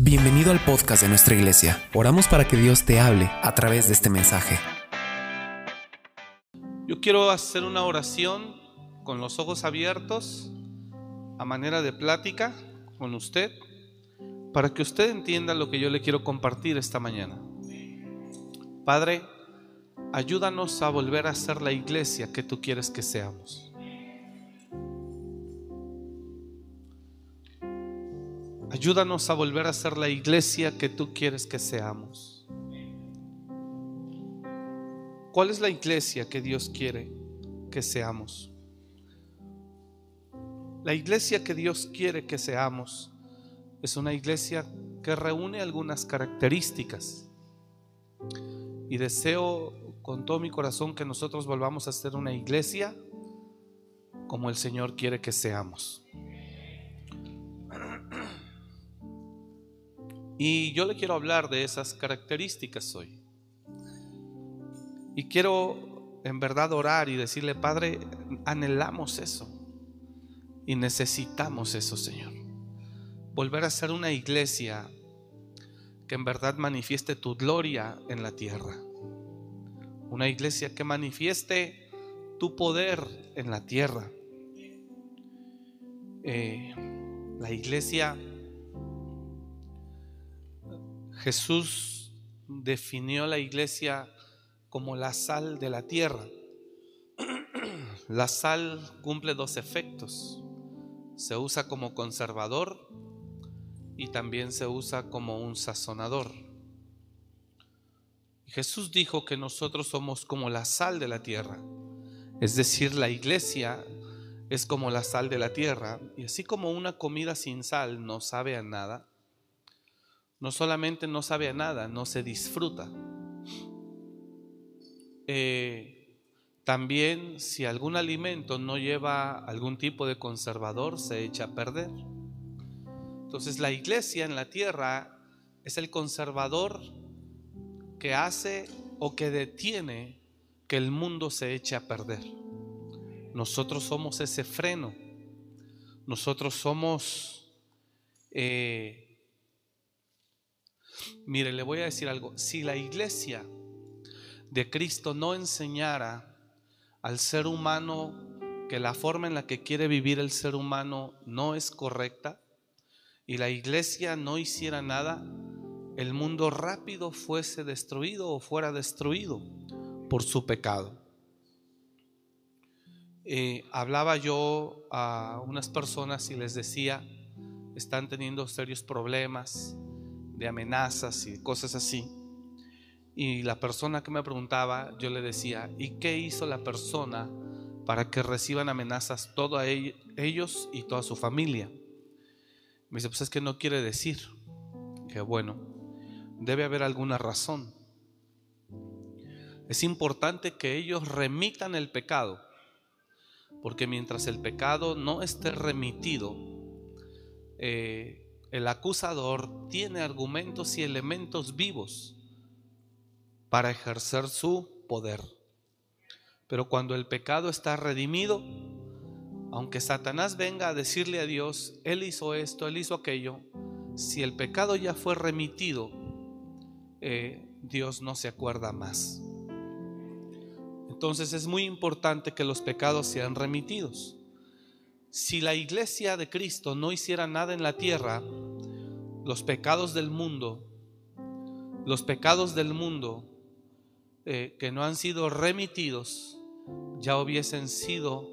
Bienvenido al podcast de nuestra iglesia. Oramos para que Dios te hable a través de este mensaje. Yo quiero hacer una oración con los ojos abiertos, a manera de plática con usted, para que usted entienda lo que yo le quiero compartir esta mañana. Padre, ayúdanos a volver a ser la iglesia que tú quieres que seamos. Ayúdanos a volver a ser la iglesia que tú quieres que seamos. ¿Cuál es la iglesia que Dios quiere que seamos? La iglesia que Dios quiere que seamos es una iglesia que reúne algunas características. Y deseo con todo mi corazón que nosotros volvamos a ser una iglesia como el Señor quiere que seamos. Y yo le quiero hablar de esas características hoy. Y quiero en verdad orar y decirle, Padre, anhelamos eso. Y necesitamos eso, Señor. Volver a ser una iglesia que en verdad manifieste tu gloria en la tierra. Una iglesia que manifieste tu poder en la tierra. Eh, la iglesia Jesús definió la iglesia como la sal de la tierra. La sal cumple dos efectos. Se usa como conservador y también se usa como un sazonador. Jesús dijo que nosotros somos como la sal de la tierra. Es decir, la iglesia es como la sal de la tierra. Y así como una comida sin sal no sabe a nada, no solamente no sabe a nada, no se disfruta. Eh, también si algún alimento no lleva algún tipo de conservador, se echa a perder. Entonces la iglesia en la tierra es el conservador que hace o que detiene que el mundo se eche a perder. Nosotros somos ese freno. Nosotros somos eh, Mire, le voy a decir algo. Si la iglesia de Cristo no enseñara al ser humano que la forma en la que quiere vivir el ser humano no es correcta y la iglesia no hiciera nada, el mundo rápido fuese destruido o fuera destruido por su pecado. Eh, hablaba yo a unas personas y les decía, están teniendo serios problemas, de amenazas y cosas así. Y la persona que me preguntaba, yo le decía, ¿y qué hizo la persona para que reciban amenazas todos ellos y toda su familia? Me dice, pues es que no quiere decir. Que bueno, debe haber alguna razón. Es importante que ellos remitan el pecado, porque mientras el pecado no esté remitido, eh, el acusador tiene argumentos y elementos vivos para ejercer su poder. Pero cuando el pecado está redimido, aunque Satanás venga a decirle a Dios, Él hizo esto, Él hizo aquello, si el pecado ya fue remitido, eh, Dios no se acuerda más. Entonces es muy importante que los pecados sean remitidos si la iglesia de Cristo no hiciera nada en la tierra, los pecados del mundo, los pecados del mundo eh, que no han sido remitidos, ya hubiesen sido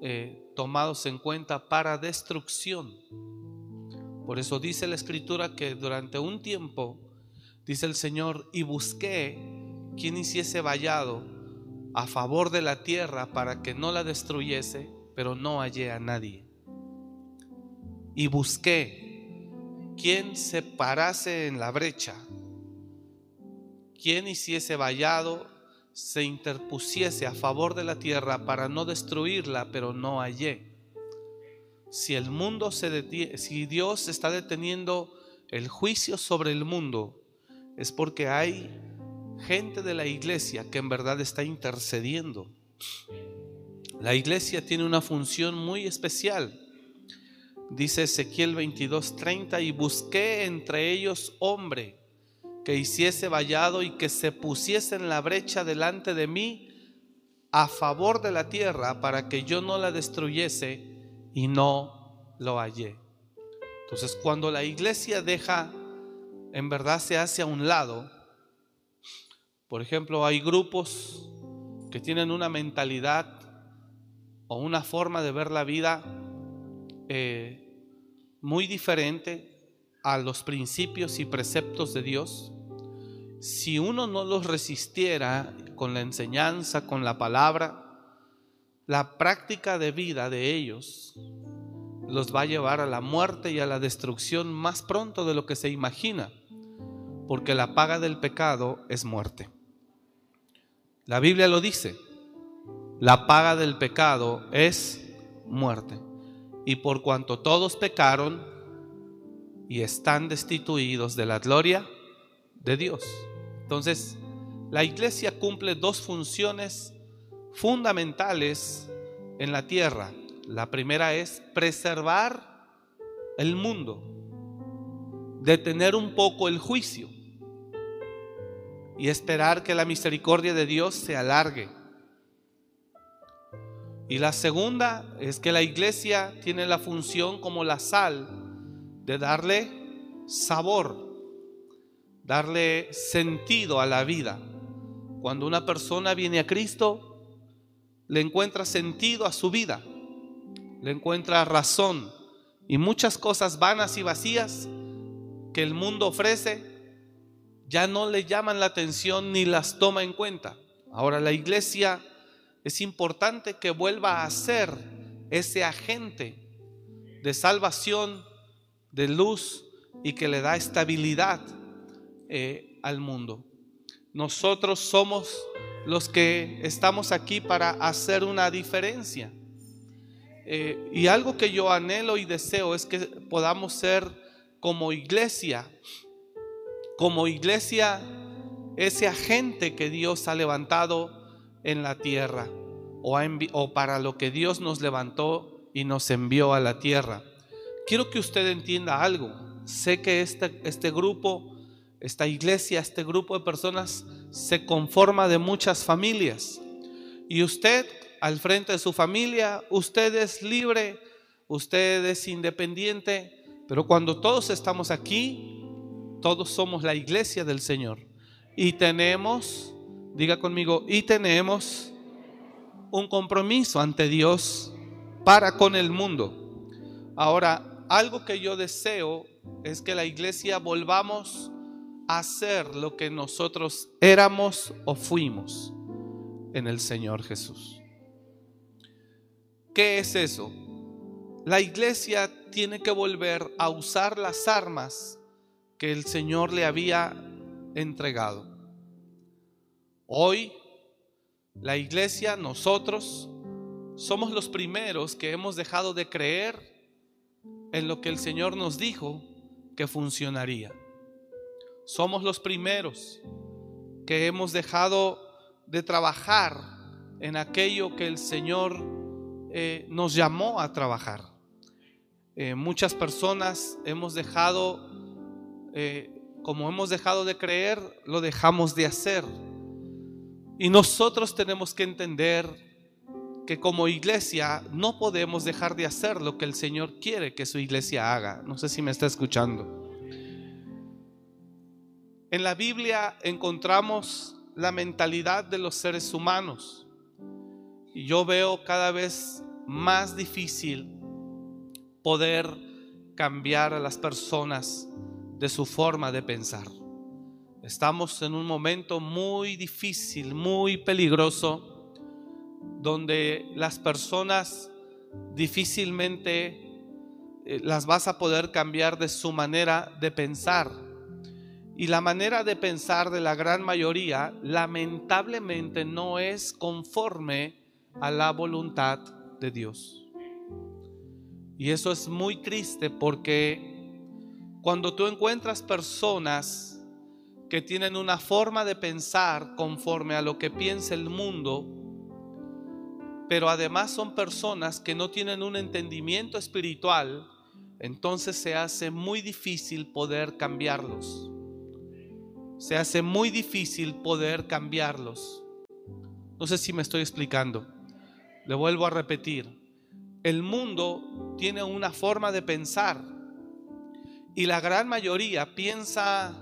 eh, tomados en cuenta para destrucción. Por eso dice la escritura que durante un tiempo, dice el Señor, y busqué quien hiciese vallado a favor de la tierra para que no la destruyese pero no hallé a nadie. Y busqué quien se parase en la brecha, quien hiciese vallado, se interpusiese a favor de la tierra para no destruirla, pero no hallé. Si el mundo se detiene, si Dios está deteniendo el juicio sobre el mundo, es porque hay gente de la iglesia que en verdad está intercediendo. La iglesia tiene una función muy especial. Dice Ezequiel 22:30, y busqué entre ellos hombre que hiciese vallado y que se pusiese en la brecha delante de mí a favor de la tierra para que yo no la destruyese y no lo hallé. Entonces cuando la iglesia deja, en verdad se hace a un lado, por ejemplo, hay grupos que tienen una mentalidad o una forma de ver la vida eh, muy diferente a los principios y preceptos de Dios, si uno no los resistiera con la enseñanza, con la palabra, la práctica de vida de ellos los va a llevar a la muerte y a la destrucción más pronto de lo que se imagina, porque la paga del pecado es muerte. La Biblia lo dice, la paga del pecado es muerte. Y por cuanto todos pecaron y están destituidos de la gloria de Dios. Entonces, la iglesia cumple dos funciones fundamentales en la tierra. La primera es preservar el mundo, detener un poco el juicio y esperar que la misericordia de Dios se alargue. Y la segunda es que la iglesia tiene la función como la sal de darle sabor, darle sentido a la vida. Cuando una persona viene a Cristo, le encuentra sentido a su vida, le encuentra razón y muchas cosas vanas y vacías que el mundo ofrece ya no le llaman la atención ni las toma en cuenta. Ahora la iglesia es importante que vuelva a ser ese agente de salvación, de luz y que le da estabilidad eh, al mundo. Nosotros somos los que estamos aquí para hacer una diferencia. Eh, y algo que yo anhelo y deseo es que podamos ser como iglesia como iglesia ese agente que Dios ha levantado en la tierra o, para lo que Dios nos levantó y nos envió a la tierra. Quiero que usted entienda algo. Sé que este, este grupo, esta iglesia, este grupo de personas se conforma de muchas familias. Y usted al frente de su familia, usted es libre, usted es independiente, pero cuando todos estamos aquí, todos somos la iglesia del Señor. Y tenemos, diga conmigo, y tenemos un compromiso ante Dios para con el mundo. Ahora, algo que yo deseo es que la iglesia volvamos a ser lo que nosotros éramos o fuimos en el Señor Jesús. ¿Qué es eso? La iglesia tiene que volver a usar las armas que el Señor le había entregado. Hoy, la iglesia, nosotros, somos los primeros que hemos dejado de creer en lo que el Señor nos dijo que funcionaría. Somos los primeros que hemos dejado de trabajar en aquello que el Señor eh, nos llamó a trabajar. Eh, muchas personas hemos dejado eh, como hemos dejado de creer, lo dejamos de hacer. Y nosotros tenemos que entender que como iglesia no podemos dejar de hacer lo que el Señor quiere que su iglesia haga. No sé si me está escuchando. En la Biblia encontramos la mentalidad de los seres humanos. Y yo veo cada vez más difícil poder cambiar a las personas de su forma de pensar. Estamos en un momento muy difícil, muy peligroso, donde las personas difícilmente eh, las vas a poder cambiar de su manera de pensar. Y la manera de pensar de la gran mayoría lamentablemente no es conforme a la voluntad de Dios. Y eso es muy triste porque cuando tú encuentras personas que tienen una forma de pensar conforme a lo que piensa el mundo, pero además son personas que no tienen un entendimiento espiritual entonces se hace muy difícil poder cambiarlos. Se hace muy difícil poder cambiarlos. No sé si me estoy explicando. Le vuelvo a repetir. El mundo tiene una forma de pensar y la gran mayoría piensa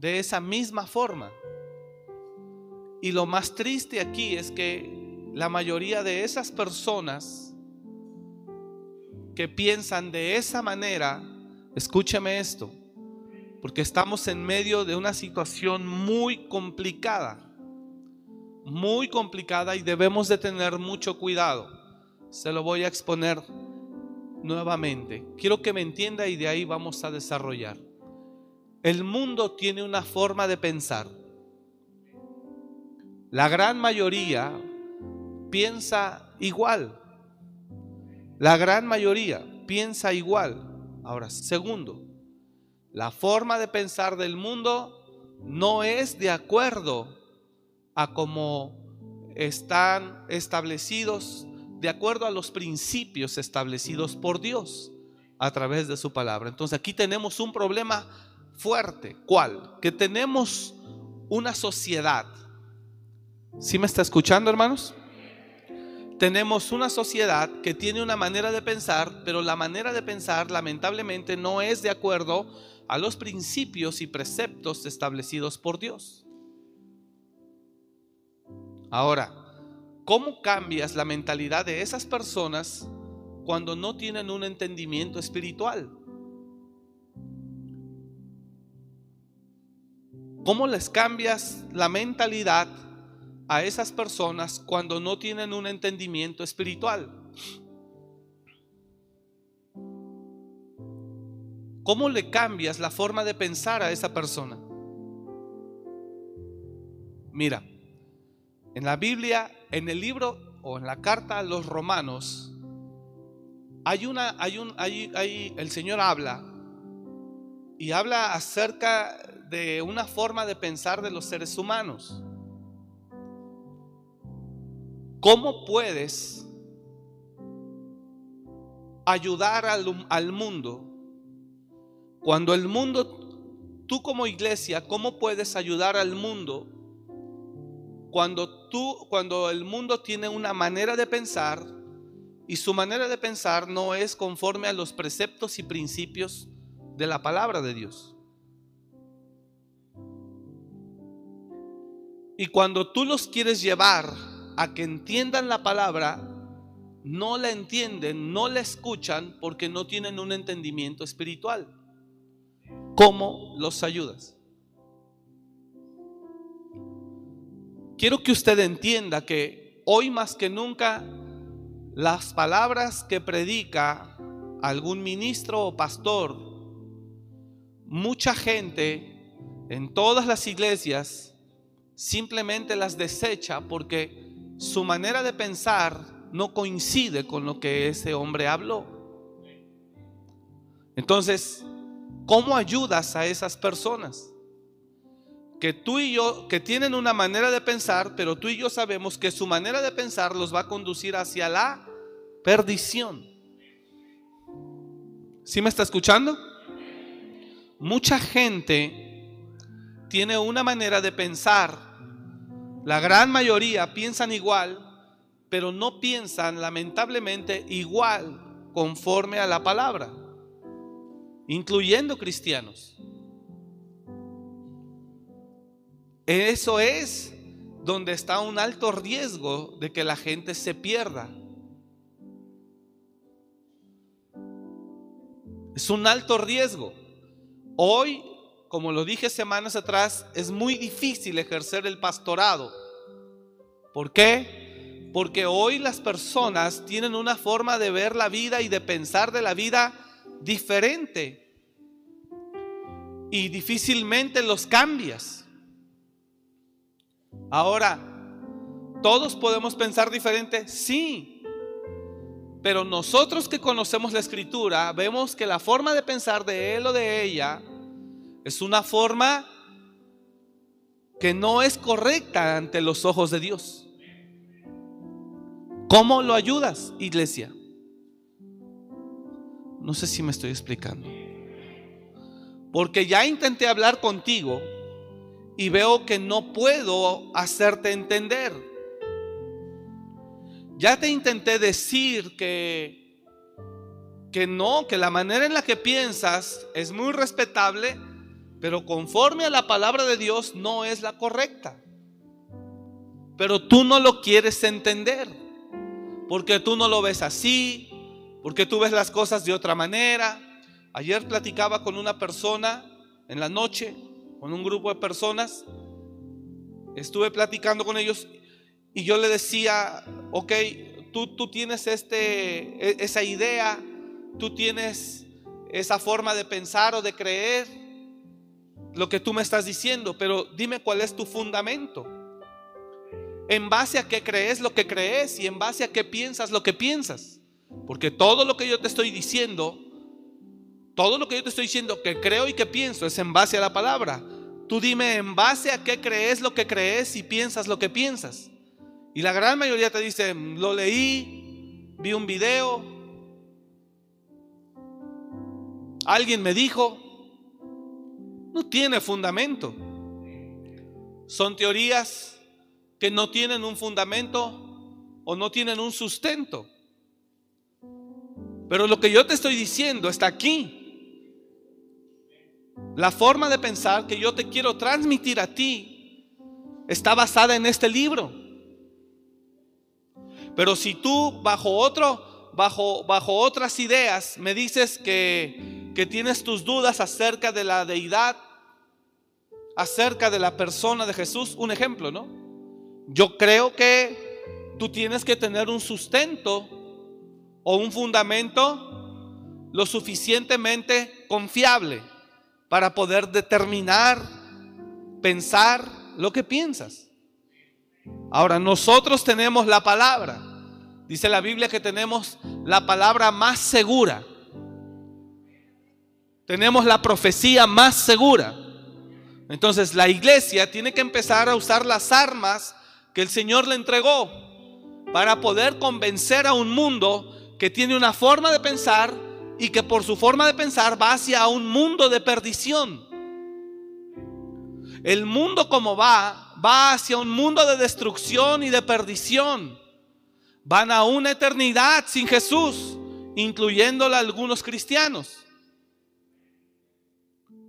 de esa misma forma. Y lo más triste aquí es que la mayoría de esas personas que piensan de esa manera, escúcheme esto, porque estamos en medio de una situación muy complicada, muy complicada y debemos de tener mucho cuidado. Se lo voy a exponer nuevamente. Quiero que me entienda y de ahí vamos a desarrollar. El mundo tiene una forma de pensar. La gran mayoría piensa igual. La gran mayoría piensa igual. Ahora, segundo, la forma de pensar del mundo no es de acuerdo a cómo están establecidos, de acuerdo a los principios establecidos por Dios a través de su palabra. Entonces aquí tenemos un problema fuerte. ¿Cuál? Que tenemos una sociedad. ¿Sí me está escuchando, hermanos? Tenemos una sociedad que tiene una manera de pensar, pero la manera de pensar lamentablemente no es de acuerdo a los principios y preceptos establecidos por Dios. Ahora, ¿cómo cambias la mentalidad de esas personas cuando no tienen un entendimiento espiritual? ¿Cómo les cambias la mentalidad a esas personas cuando no tienen un entendimiento espiritual? ¿Cómo le cambias la forma de pensar a esa persona? Mira, en la Biblia, en el libro o en la carta a los romanos, hay una, hay un, hay, hay, el Señor habla y habla acerca de una forma de pensar de los seres humanos. ¿Cómo puedes ayudar al, al, mundo cuando el mundo, tú como iglesia, cómo puedes ayudar al mundo cuando tú, cuando el mundo tiene una manera de pensar y su manera de pensar no es conforme a los preceptos y principios de la palabra de Dios? Y cuando tú los quieres llevar a que entiendan la palabra, no la entienden, no la escuchan porque no tienen un entendimiento espiritual. ¿Cómo los ayudas? Quiero que usted entienda que hoy más que nunca las palabras que predica algún ministro o pastor, mucha gente en todas las iglesias simplemente las desecha porque su manera de pensar no coincide con lo que ese hombre habló. Entonces, ¿cómo ayudas a esas personas? Que tú y yo, que tienen una manera de pensar, pero tú y yo sabemos que su manera de pensar los va a conducir hacia la perdición. ¿Sí me está escuchando? Mucha gente tiene una manera de pensar la gran mayoría piensan igual, pero no piensan lamentablemente igual conforme a la palabra, incluyendo cristianos. Eso es donde está un alto riesgo de que la gente se pierda. Es un alto riesgo. Hoy como lo dije semanas atrás, es muy difícil ejercer el pastorado. ¿Por qué? Porque hoy las personas tienen una forma de ver la vida y de pensar de la vida diferente. Y difícilmente los cambias. Ahora, ¿todos podemos pensar diferente? Sí. Pero nosotros que conocemos la escritura, vemos que la forma de pensar de él o de ella es una forma que no es correcta ante los ojos de Dios. ¿Cómo lo ayudas, iglesia? No sé si me estoy explicando. Porque ya intenté hablar contigo y veo que no puedo hacerte entender. Ya te intenté decir que que no, que la manera en la que piensas es muy respetable, pero conforme a la palabra de Dios no es la correcta. Pero tú no lo quieres entender, porque tú no lo ves así, porque tú ves las cosas de otra manera. Ayer platicaba con una persona en la noche, con un grupo de personas, estuve platicando con ellos y yo le decía, ok, tú, tú tienes este, e, esa idea, tú tienes esa forma de pensar o de creer lo que tú me estás diciendo, pero dime cuál es tu fundamento. En base a qué crees lo que crees y en base a qué piensas lo que piensas. Porque todo lo que yo te estoy diciendo, todo lo que yo te estoy diciendo que creo y que pienso es en base a la palabra. Tú dime en base a qué crees lo que crees y piensas lo que piensas. Y la gran mayoría te dice, lo leí, vi un video, alguien me dijo, no tiene fundamento. Son teorías que no tienen un fundamento o no tienen un sustento. Pero lo que yo te estoy diciendo está aquí. La forma de pensar que yo te quiero transmitir a ti está basada en este libro. Pero si tú bajo otro, bajo, bajo otras ideas me dices que que tienes tus dudas acerca de la deidad, acerca de la persona de Jesús, un ejemplo, ¿no? Yo creo que tú tienes que tener un sustento o un fundamento lo suficientemente confiable para poder determinar, pensar lo que piensas. Ahora, nosotros tenemos la palabra. Dice la Biblia que tenemos la palabra más segura tenemos la profecía más segura. Entonces la iglesia tiene que empezar a usar las armas que el Señor le entregó para poder convencer a un mundo que tiene una forma de pensar y que por su forma de pensar va hacia un mundo de perdición. El mundo como va, va hacia un mundo de destrucción y de perdición. Van a una eternidad sin Jesús, incluyéndola algunos cristianos.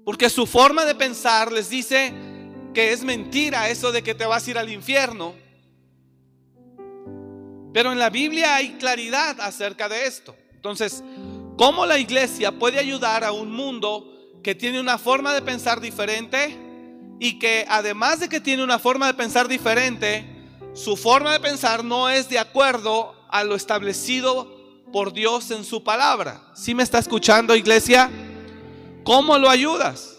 Porque su forma de pensar les dice que es mentira eso de que te vas a ir al infierno. Pero en la Biblia hay claridad acerca de esto. Entonces, ¿cómo la iglesia puede ayudar a un mundo que tiene una forma de pensar diferente y que además de que tiene una forma de pensar diferente, su forma de pensar no es de acuerdo a lo establecido por Dios en su palabra? ¿Sí me está escuchando, iglesia? ¿Cómo lo ayudas?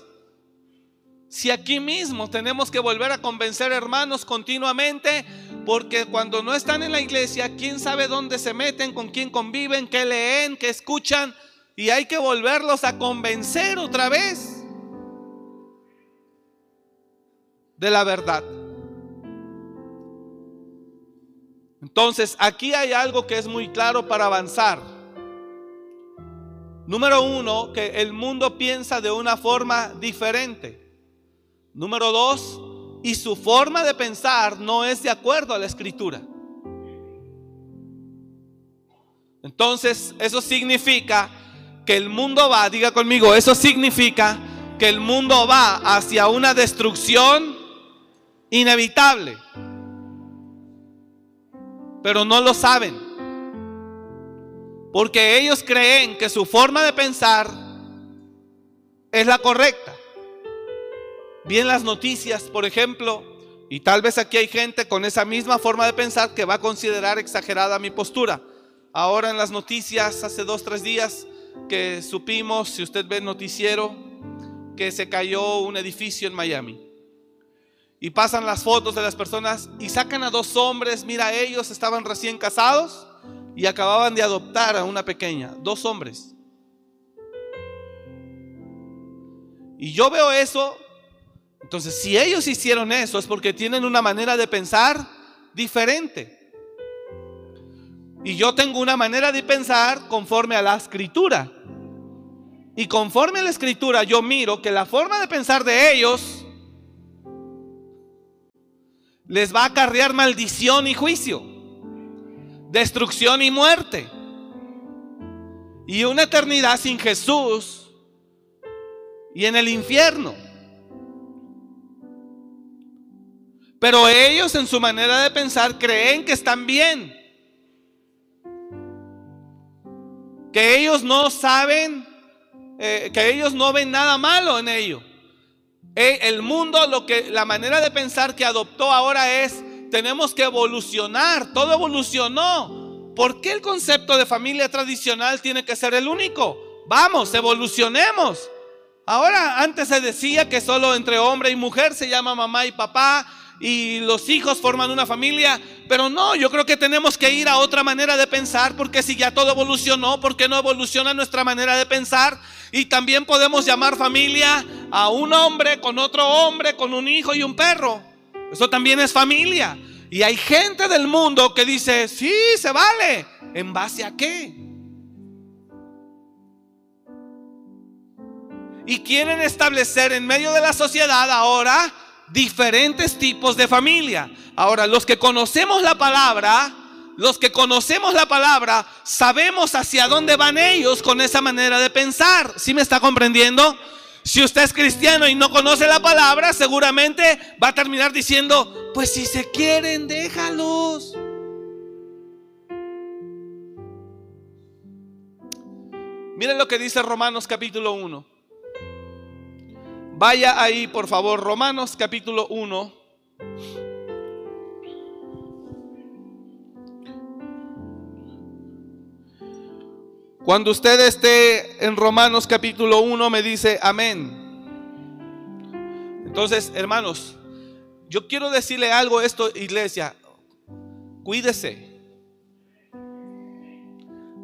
Si aquí mismo tenemos que volver a convencer hermanos continuamente, porque cuando no están en la iglesia, quién sabe dónde se meten, con quién conviven, qué leen, qué escuchan, y hay que volverlos a convencer otra vez de la verdad. Entonces, aquí hay algo que es muy claro para avanzar. Número uno, que el mundo piensa de una forma diferente. Número dos, y su forma de pensar no es de acuerdo a la escritura. Entonces, eso significa que el mundo va, diga conmigo, eso significa que el mundo va hacia una destrucción inevitable. Pero no lo saben. Porque ellos creen que su forma de pensar es la correcta. Bien las noticias, por ejemplo, y tal vez aquí hay gente con esa misma forma de pensar que va a considerar exagerada mi postura. Ahora en las noticias, hace dos, tres días que supimos, si usted ve el noticiero, que se cayó un edificio en Miami. Y pasan las fotos de las personas y sacan a dos hombres, mira, ellos estaban recién casados y acababan de adoptar a una pequeña, dos hombres. Y yo veo eso, entonces si ellos hicieron eso es porque tienen una manera de pensar diferente. Y yo tengo una manera de pensar conforme a la escritura. Y conforme a la escritura yo miro que la forma de pensar de ellos les va a acarrear maldición y juicio, destrucción y muerte. Y una eternidad sin Jesús y en el infierno. Pero ellos en su manera de pensar creen que están bien. Que ellos no saben, eh, que ellos no ven nada malo en ello. El mundo, lo que, la manera de pensar que adoptó ahora es, tenemos que evolucionar, todo evolucionó. ¿Por qué el concepto de familia tradicional tiene que ser el único? Vamos, evolucionemos. Ahora, antes se decía que solo entre hombre y mujer se llama mamá y papá y los hijos forman una familia, pero no, yo creo que tenemos que ir a otra manera de pensar, porque si ya todo evolucionó, ¿por qué no evoluciona nuestra manera de pensar? Y también podemos llamar familia a un hombre con otro hombre, con un hijo y un perro. Eso también es familia. Y hay gente del mundo que dice, sí, se vale. ¿En base a qué? Y quieren establecer en medio de la sociedad ahora diferentes tipos de familia. Ahora, los que conocemos la palabra, los que conocemos la palabra, sabemos hacia dónde van ellos con esa manera de pensar. ¿Sí me está comprendiendo? Si usted es cristiano y no conoce la palabra, seguramente va a terminar diciendo, pues si se quieren, déjalos. Miren lo que dice Romanos capítulo 1. Vaya ahí, por favor, Romanos capítulo 1. Cuando usted esté en Romanos capítulo 1 me dice amén. Entonces, hermanos, yo quiero decirle algo a esto, iglesia. Cuídese.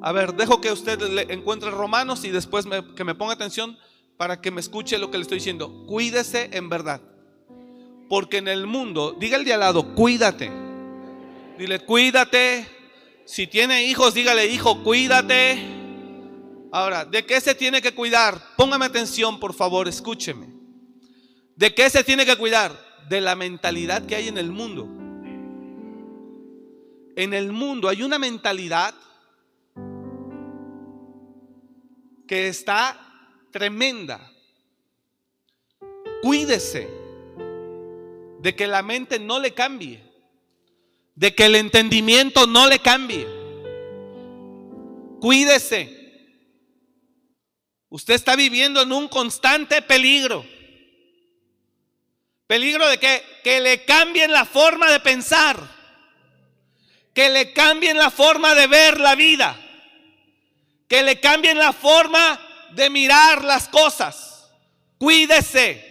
A ver, dejo que usted le encuentre Romanos y después que me ponga atención para que me escuche lo que le estoy diciendo. Cuídese en verdad. Porque en el mundo, diga el de al lado, cuídate. Dile, cuídate. Si tiene hijos, dígale, hijo, cuídate. Ahora, ¿de qué se tiene que cuidar? Póngame atención, por favor, escúcheme. ¿De qué se tiene que cuidar? De la mentalidad que hay en el mundo. En el mundo hay una mentalidad que está tremenda. Cuídese de que la mente no le cambie, de que el entendimiento no le cambie. Cuídese. Usted está viviendo en un constante peligro. Peligro de que, que le cambien la forma de pensar, que le cambien la forma de ver la vida, que le cambien la forma de mirar las cosas. Cuídese.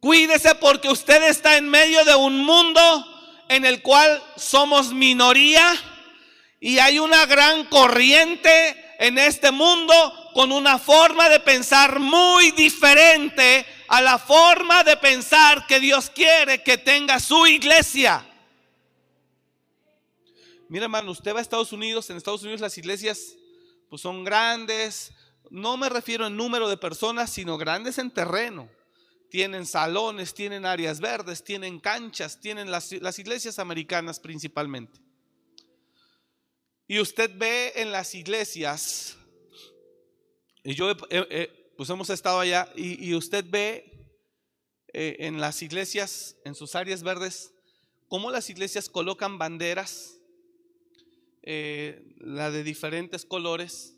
Cuídese porque usted está en medio de un mundo en el cual somos minoría y hay una gran corriente en este mundo con una forma de pensar muy diferente a la forma de pensar que Dios quiere que tenga su iglesia. Mira hermano, usted va a Estados Unidos, en Estados Unidos las iglesias pues son grandes, no me refiero en número de personas, sino grandes en terreno. Tienen salones, tienen áreas verdes, tienen canchas, tienen las, iglesias americanas principalmente. Y usted ve en las iglesias, y yo pues hemos estado allá, y, usted ve eh, en las iglesias, en sus áreas verdes, cómo las iglesias colocan banderas eh, la de diferentes colores.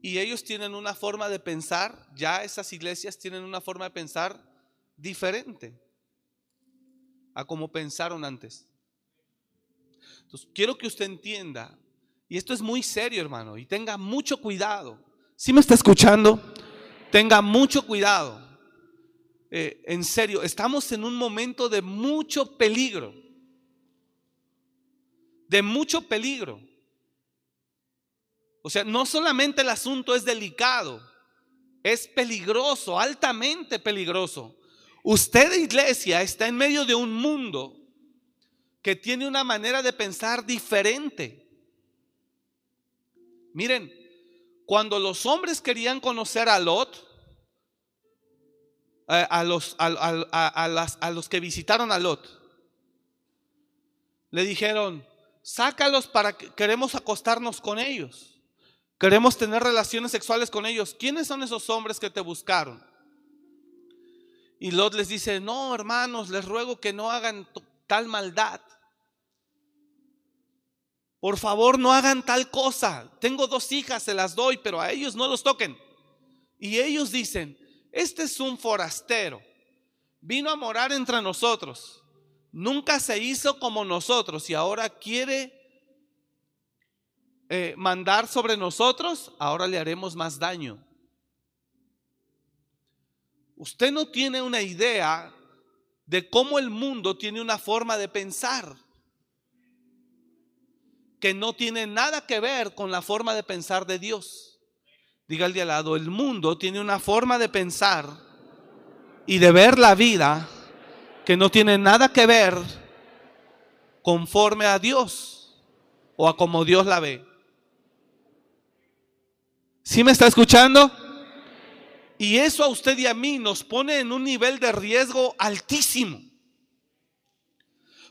Y ellos tienen una forma de pensar, ya esas iglesias tienen una forma de pensar diferente a como pensaron antes. Entonces, quiero que usted entienda, y esto es muy serio, hermano, y tenga mucho cuidado. Si me está escuchando? Tenga mucho cuidado. Eh, en serio, estamos en un momento de mucho peligro de mucho peligro. O sea, no solamente el asunto es delicado, es peligroso, altamente peligroso. Usted, iglesia, está en medio de un mundo que tiene una manera de pensar diferente. Miren, cuando los hombres querían conocer a Lot, eh, a, los, a los que visitaron a Lot, le dijeron, sácalos para que queremos acostarnos con ellos. Queremos tener relaciones sexuales con ellos. ¿Quiénes son esos hombres que te buscaron? Y Lot les dice, no, hermanos, les ruego que no hagan tal maldad. Por favor, no hagan tal cosa. Tengo dos hijas, se las doy, pero a ellos no los toquen. Y ellos dicen, este es un forastero. Vino a morar entre nosotros. Nunca se hizo como nosotros y ahora quiere eh, mandar sobre nosotros. Ahora le haremos más daño. Usted no tiene una idea de cómo el mundo tiene una forma de pensar que no tiene nada que ver con la forma de pensar de Dios. Diga al de lado, el mundo tiene una forma de pensar y de ver la vida que no tiene nada que ver conforme a Dios o a como Dios la ve. ¿Sí me está escuchando? Y eso a usted y a mí nos pone en un nivel de riesgo altísimo.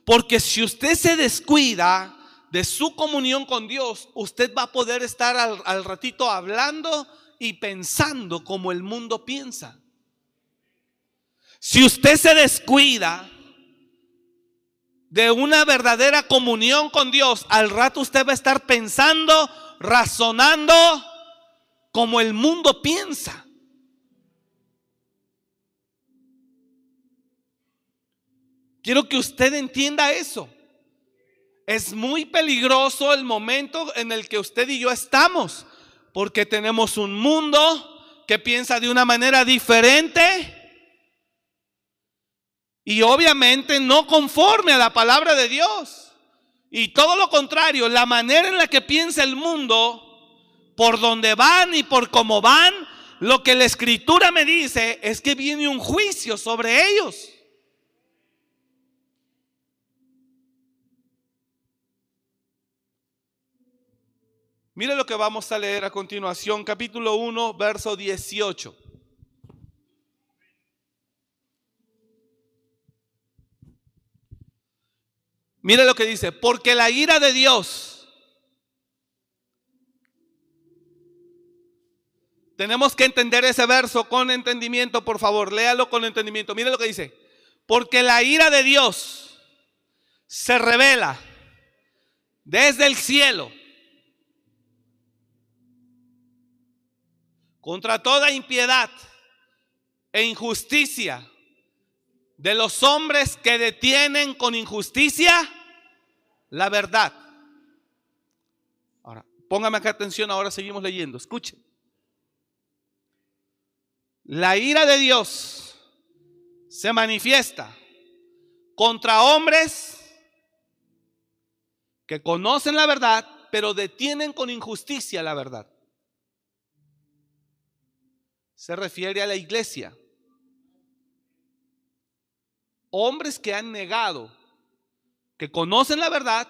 Porque si usted se descuida de su comunión con Dios, usted va a poder estar al, ratito hablando y pensando como el mundo piensa. Si usted se descuida de una verdadera comunión con Dios, al rato usted va a estar pensando, razonando como el mundo piensa. Quiero que usted entienda eso. Es muy peligroso el momento en el que usted y yo estamos, porque tenemos un mundo que piensa de una manera diferente y obviamente no conforme a la palabra de Dios. Y todo lo contrario, la manera en la que piensa el mundo, por donde van y por cómo van, lo que la escritura me dice es que viene un juicio sobre ellos. Mire lo que vamos a leer a continuación, capítulo 1, verso 18. Mire lo que dice, porque la ira de Dios, tenemos que entender ese verso con entendimiento, por favor, léalo con entendimiento. Mire lo que dice, porque la ira de Dios se revela desde el cielo contra toda impiedad e injusticia de los hombres que detienen con injusticia la verdad. Ahora, póngame acá atención, ahora seguimos leyendo, escuchen. La ira de Dios se manifiesta contra hombres que conocen la verdad, pero detienen con injusticia la verdad se refiere a la iglesia. Hombres que han negado, que conocen la verdad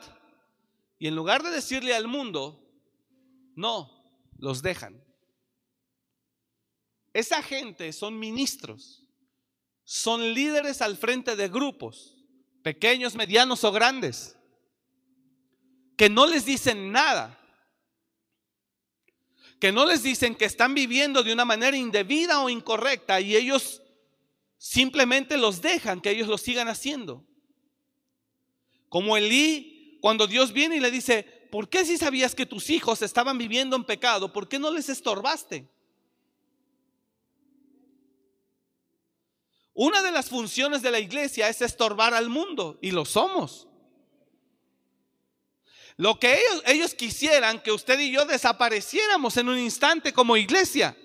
y en lugar de decirle al mundo, no, los dejan. Esa gente son ministros, son líderes al frente de grupos, pequeños, medianos o grandes, que no les dicen nada que no les dicen que están viviendo de una manera indebida o incorrecta y ellos simplemente los dejan que ellos lo sigan haciendo. Como Elí, cuando Dios viene y le dice, ¿por qué si sabías que tus hijos estaban viviendo en pecado? ¿Por qué no les estorbaste? Una de las funciones de la iglesia es estorbar al mundo y lo somos. Lo que ellos, quisieran que usted y yo desapareciéramos en un instante como iglesia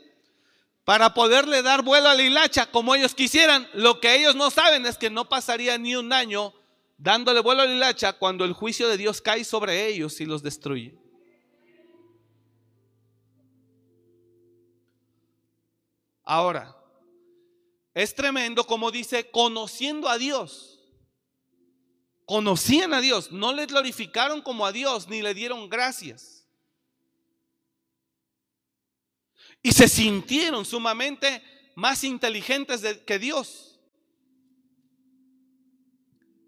para poderle dar vuelo a la hilacha como ellos quisieran. Lo que ellos no saben es que no pasaría ni un año dándole vuelo a la hilacha cuando el juicio de Dios cae sobre ellos y los destruye. Ahora, es tremendo como dice, conociendo a Dios conocían a Dios, no le glorificaron como a Dios ni le dieron gracias. y se sintieron sumamente más inteligentes que Dios.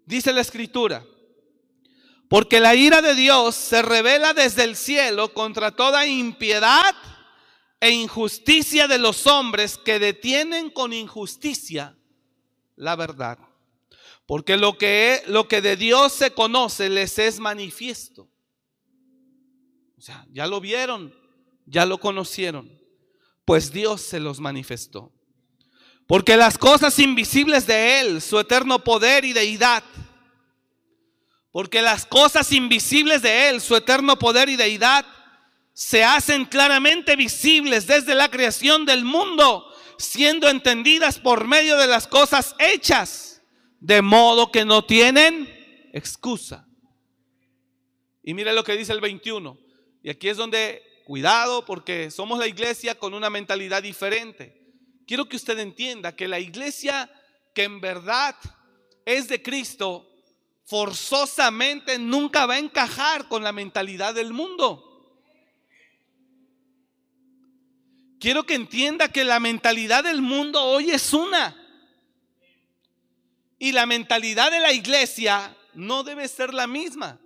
Dice la escritura, porque la ira de Dios se revela desde el cielo contra toda impiedad e injusticia de los hombres que detienen con injusticia la verdad. Porque lo que, lo que de Dios se conoce les es manifiesto. O sea, ya lo vieron, ya lo conocieron, pues Dios se los manifestó. Porque las cosas invisibles de Él, su eterno poder y deidad, porque las cosas invisibles de Él, su eterno poder y deidad, se hacen claramente visibles desde la creación del mundo, siendo entendidas por medio de las cosas hechas, de modo que no tienen excusa. Y mire lo que dice el 21. Y aquí es donde, cuidado, porque somos la iglesia con una mentalidad diferente. Quiero que usted entienda que la iglesia que en verdad es de Cristo, forzosamente nunca va a encajar con la mentalidad del mundo. quiero que entienda que la mentalidad del mundo hoy es una. Y la mentalidad de la iglesia no debe ser la misma.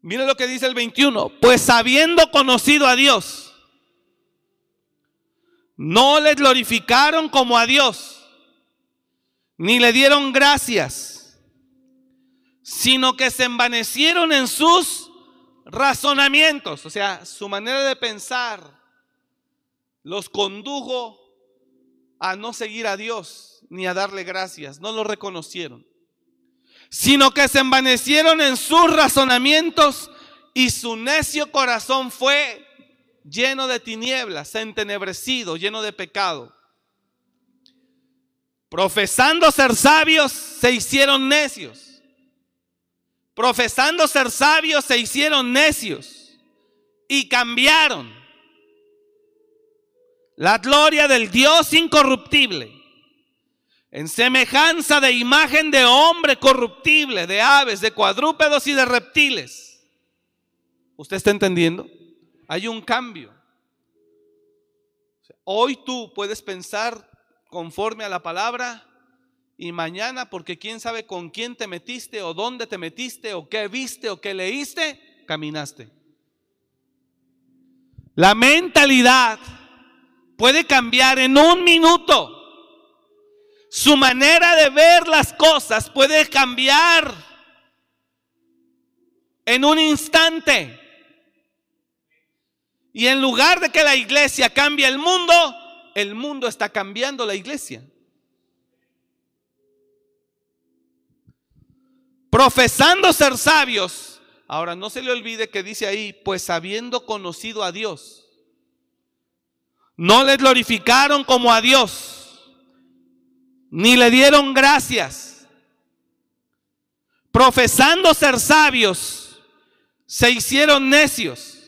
Mire lo que dice el 21. Pues habiendo conocido a Dios, no le glorificaron como a Dios, ni le dieron gracias, sino que se envanecieron en sus razonamientos, o sea, su manera de pensar los condujo a no seguir a Dios ni a darle gracias, no lo reconocieron, sino que se envanecieron en sus razonamientos y su necio corazón fue lleno de tinieblas, entenebrecido, lleno de pecado. Profesando ser sabios, se hicieron necios profesando ser sabios, se hicieron necios y cambiaron la gloria del Dios incorruptible en semejanza de imagen de hombre corruptible, de aves, de cuadrúpedos y de reptiles. ¿Usted está entendiendo? Hay un cambio. Hoy tú puedes pensar conforme a la palabra y mañana, porque quién sabe con quién te metiste o dónde te metiste o qué viste o qué leíste, caminaste. La mentalidad puede cambiar en un minuto. Su manera de ver las cosas puede cambiar en un instante. Y en lugar de que la iglesia cambie el mundo, el mundo está cambiando la iglesia. profesando ser sabios. Ahora, no se le olvide que dice ahí, pues habiendo conocido a Dios, no le glorificaron como a Dios, ni le dieron gracias. Profesando ser sabios, se hicieron necios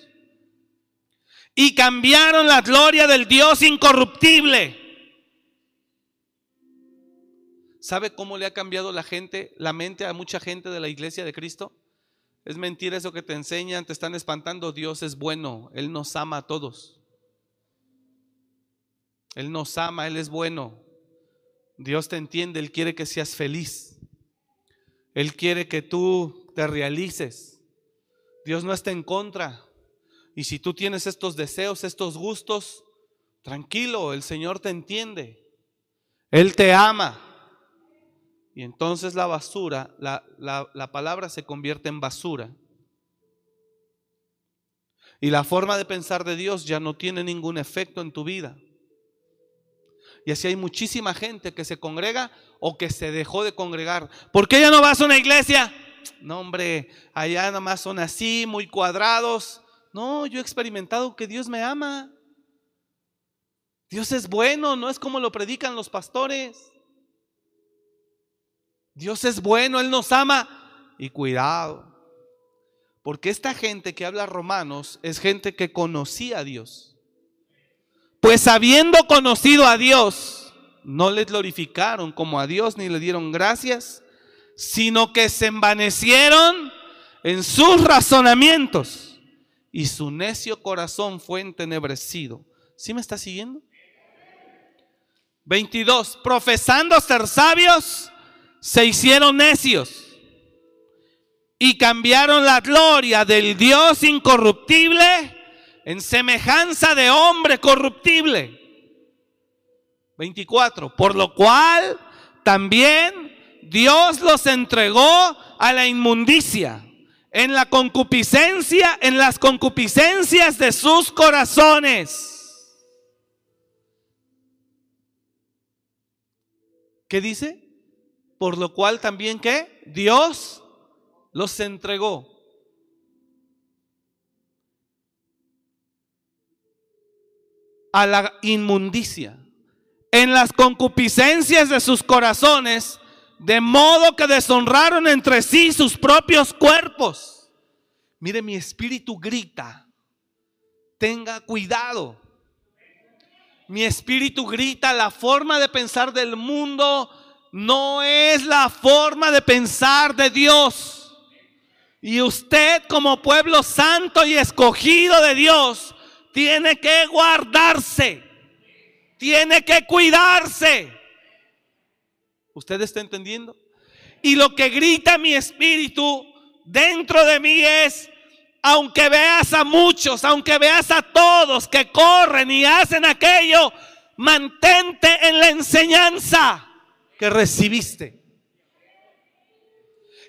y cambiaron la gloria del Dios incorruptible ¿Sabe cómo le ha cambiado la gente, la mente a mucha gente de la iglesia de Cristo? Es mentira eso que te enseñan, te están espantando. Dios es bueno, Él nos ama a todos. Él nos ama, Él es bueno. Dios te entiende, Él quiere que seas feliz. Él quiere que tú te realices. Dios no está en contra. Y si tú tienes estos deseos, estos gustos, tranquilo, el Señor te entiende. Él te ama. Y entonces la basura, la, palabra se convierte en basura. Y la forma de pensar de Dios ya no tiene ningún efecto en tu vida. Y así hay muchísima gente que se congrega o que se dejó de congregar. ¿Por qué ya no vas a una iglesia? No, hombre, allá nada más son así, muy cuadrados. No, yo he experimentado que Dios me ama. Dios es bueno, no es como lo predican los pastores. Dios es bueno, Él nos ama. Y cuidado, porque esta gente que habla romanos es gente que conocía a Dios. Pues habiendo conocido a Dios, no le glorificaron como a Dios ni le dieron gracias, sino que se envanecieron en sus razonamientos y su necio corazón fue entenebrecido. ¿Sí me está siguiendo? 22. Profesando ser sabios, se hicieron necios y cambiaron la gloria del Dios incorruptible en semejanza de hombre corruptible. 24. Por lo cual también Dios los entregó a la inmundicia en la concupiscencia, en las concupiscencias de sus corazones. ¿Qué dice? Por lo cual también Dios los entregó. A la inmundicia, en las concupiscencias de sus corazones, de modo que deshonraron entre sí sus propios cuerpos. Mire, mi espíritu grita, tenga cuidado. Mi espíritu grita, la forma de pensar del mundo no es la forma de pensar de Dios. Y usted como pueblo santo y escogido de Dios tiene que guardarse, tiene que cuidarse. ¿Usted está entendiendo? Y lo que grita mi espíritu dentro de mí es, aunque veas a muchos, aunque veas a todos que corren y hacen aquello, mantente en la enseñanza que recibiste.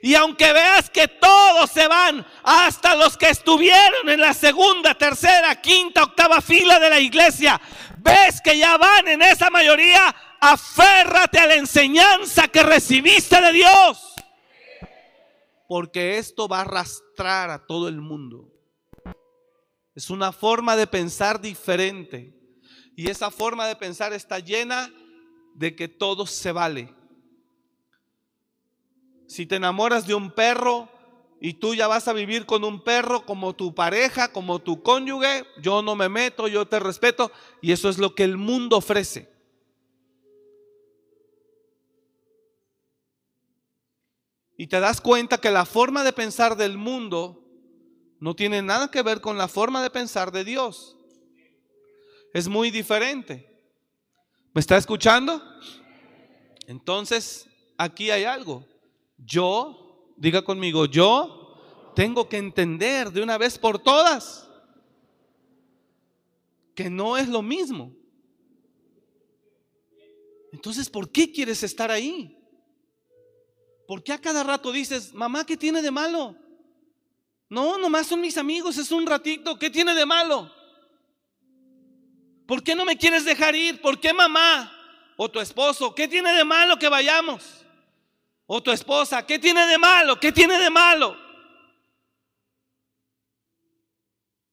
Y aunque veas que todos se van, hasta los que estuvieron en la segunda, tercera, quinta, octava fila de la iglesia, ves que ya van en esa mayoría, aférrate a la enseñanza que recibiste de Dios. Porque esto va a arrastrar a todo el mundo. Es una forma de pensar diferente. Y esa forma de pensar está llena de que todo se vale. Si te enamoras de un perro y tú ya vas a vivir con un perro como tu pareja, como tu cónyuge, yo no me meto, yo te respeto. Y eso es lo que el mundo ofrece. Y te das cuenta que la forma de pensar del mundo no tiene nada que ver con la forma de pensar de Dios. Es muy diferente. ¿Me está escuchando? Entonces, aquí hay algo. Yo, diga conmigo, yo tengo que entender de una vez por todas que no es lo mismo. Entonces, ¿por qué quieres estar ahí? ¿Por qué a cada rato dices, mamá, ¿qué tiene de malo? No, nomás son mis amigos, es un ratito, ¿qué tiene de malo? ¿Por qué no me quieres dejar ir? ¿Por qué mamá o tu esposo? ¿Qué tiene de malo que vayamos? O tu esposa, ¿qué tiene de malo? ¿Qué tiene de malo?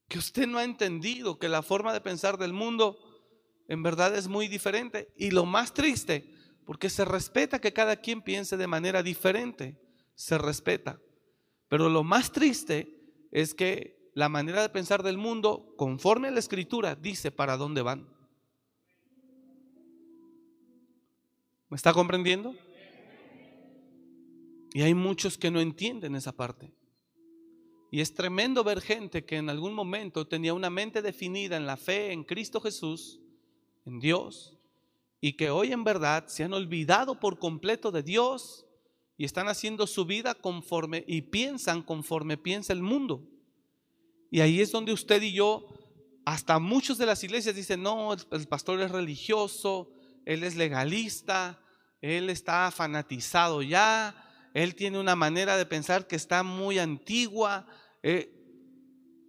Que usted no ha entendido que la forma de pensar del mundo en verdad es muy diferente. Y lo más triste, porque se respeta que cada quien piense de manera diferente, se respeta. Pero lo más triste es que la manera de pensar del mundo, conforme a la escritura, dice para dónde van. ¿Me está comprendiendo? Y hay muchos que no entienden esa parte. Y es tremendo ver gente que en algún momento tenía una mente definida en la fe en Cristo Jesús, en Dios, y que hoy en verdad se han olvidado por completo de Dios y están haciendo su vida conforme y piensan conforme piensa el mundo. Y ahí es donde usted y yo, hasta muchos de las iglesias dicen, no, el, pastor es religioso, él es legalista, él está fanatizado ya, él tiene una manera de pensar que está muy antigua. Eh,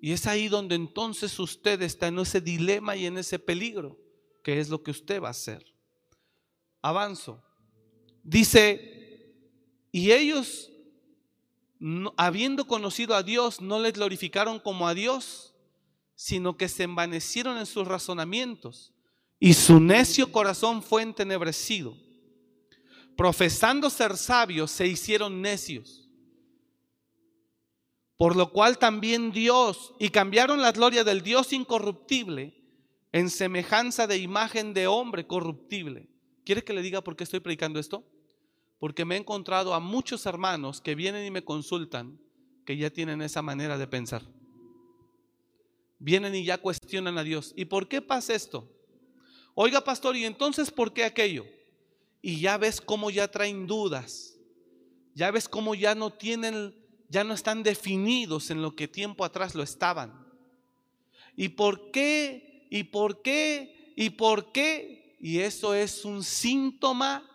y es ahí donde entonces usted está en ese dilema y en ese peligro, que es lo que usted va a hacer. Avanzo. Dice, y ellos, habiendo conocido a Dios, no le glorificaron como a Dios, sino que se envanecieron en sus razonamientos, y su necio corazón fue entenebrecido profesando ser sabios, se hicieron necios. Por lo cual también Dios, y cambiaron la gloria del Dios incorruptible en semejanza de imagen de hombre corruptible. ¿Quiere que le diga por qué estoy predicando esto? Porque me he encontrado a muchos hermanos que vienen y me consultan que ya tienen esa manera de pensar. Vienen y ya cuestionan a Dios. ¿Y por qué pasa esto? Oiga, pastor, ¿y entonces por qué aquello? Y ya ves cómo ya traen dudas. Ya ves cómo ya no tienen, ya no están definidos en lo que tiempo atrás lo estaban. ¿Y por qué? ¿Y por qué? ¿Y por qué? Y eso es un síntoma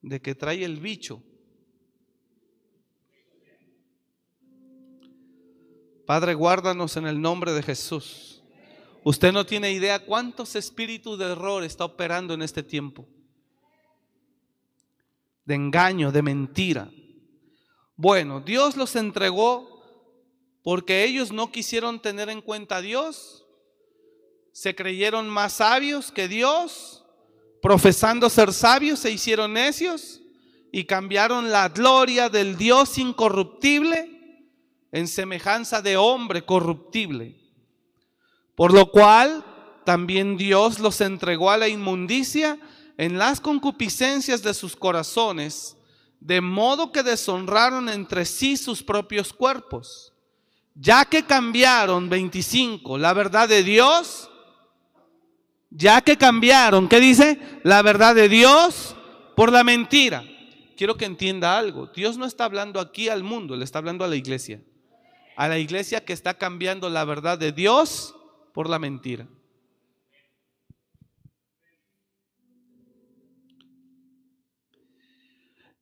de que trae el bicho. Padre, guárdanos en el nombre de Jesús. Usted no tiene idea cuántos espíritus de error está operando en este tiempo. De engaño, de mentira. Bueno, Dios los entregó porque ellos no quisieron tener en cuenta a Dios. Se creyeron más sabios que Dios. Profesando ser sabios, se hicieron necios y cambiaron la gloria del Dios incorruptible en semejanza de hombre corruptible. Por lo cual también Dios los entregó a la inmundicia en las concupiscencias de sus corazones, de modo que deshonraron entre sí sus propios cuerpos, ya que cambiaron 25 la verdad de Dios, ya que cambiaron, ¿qué dice? La verdad de Dios por la mentira. Quiero que entienda algo, Dios no está hablando aquí al mundo, le está hablando a la iglesia a la iglesia que está cambiando la verdad de Dios por la mentira.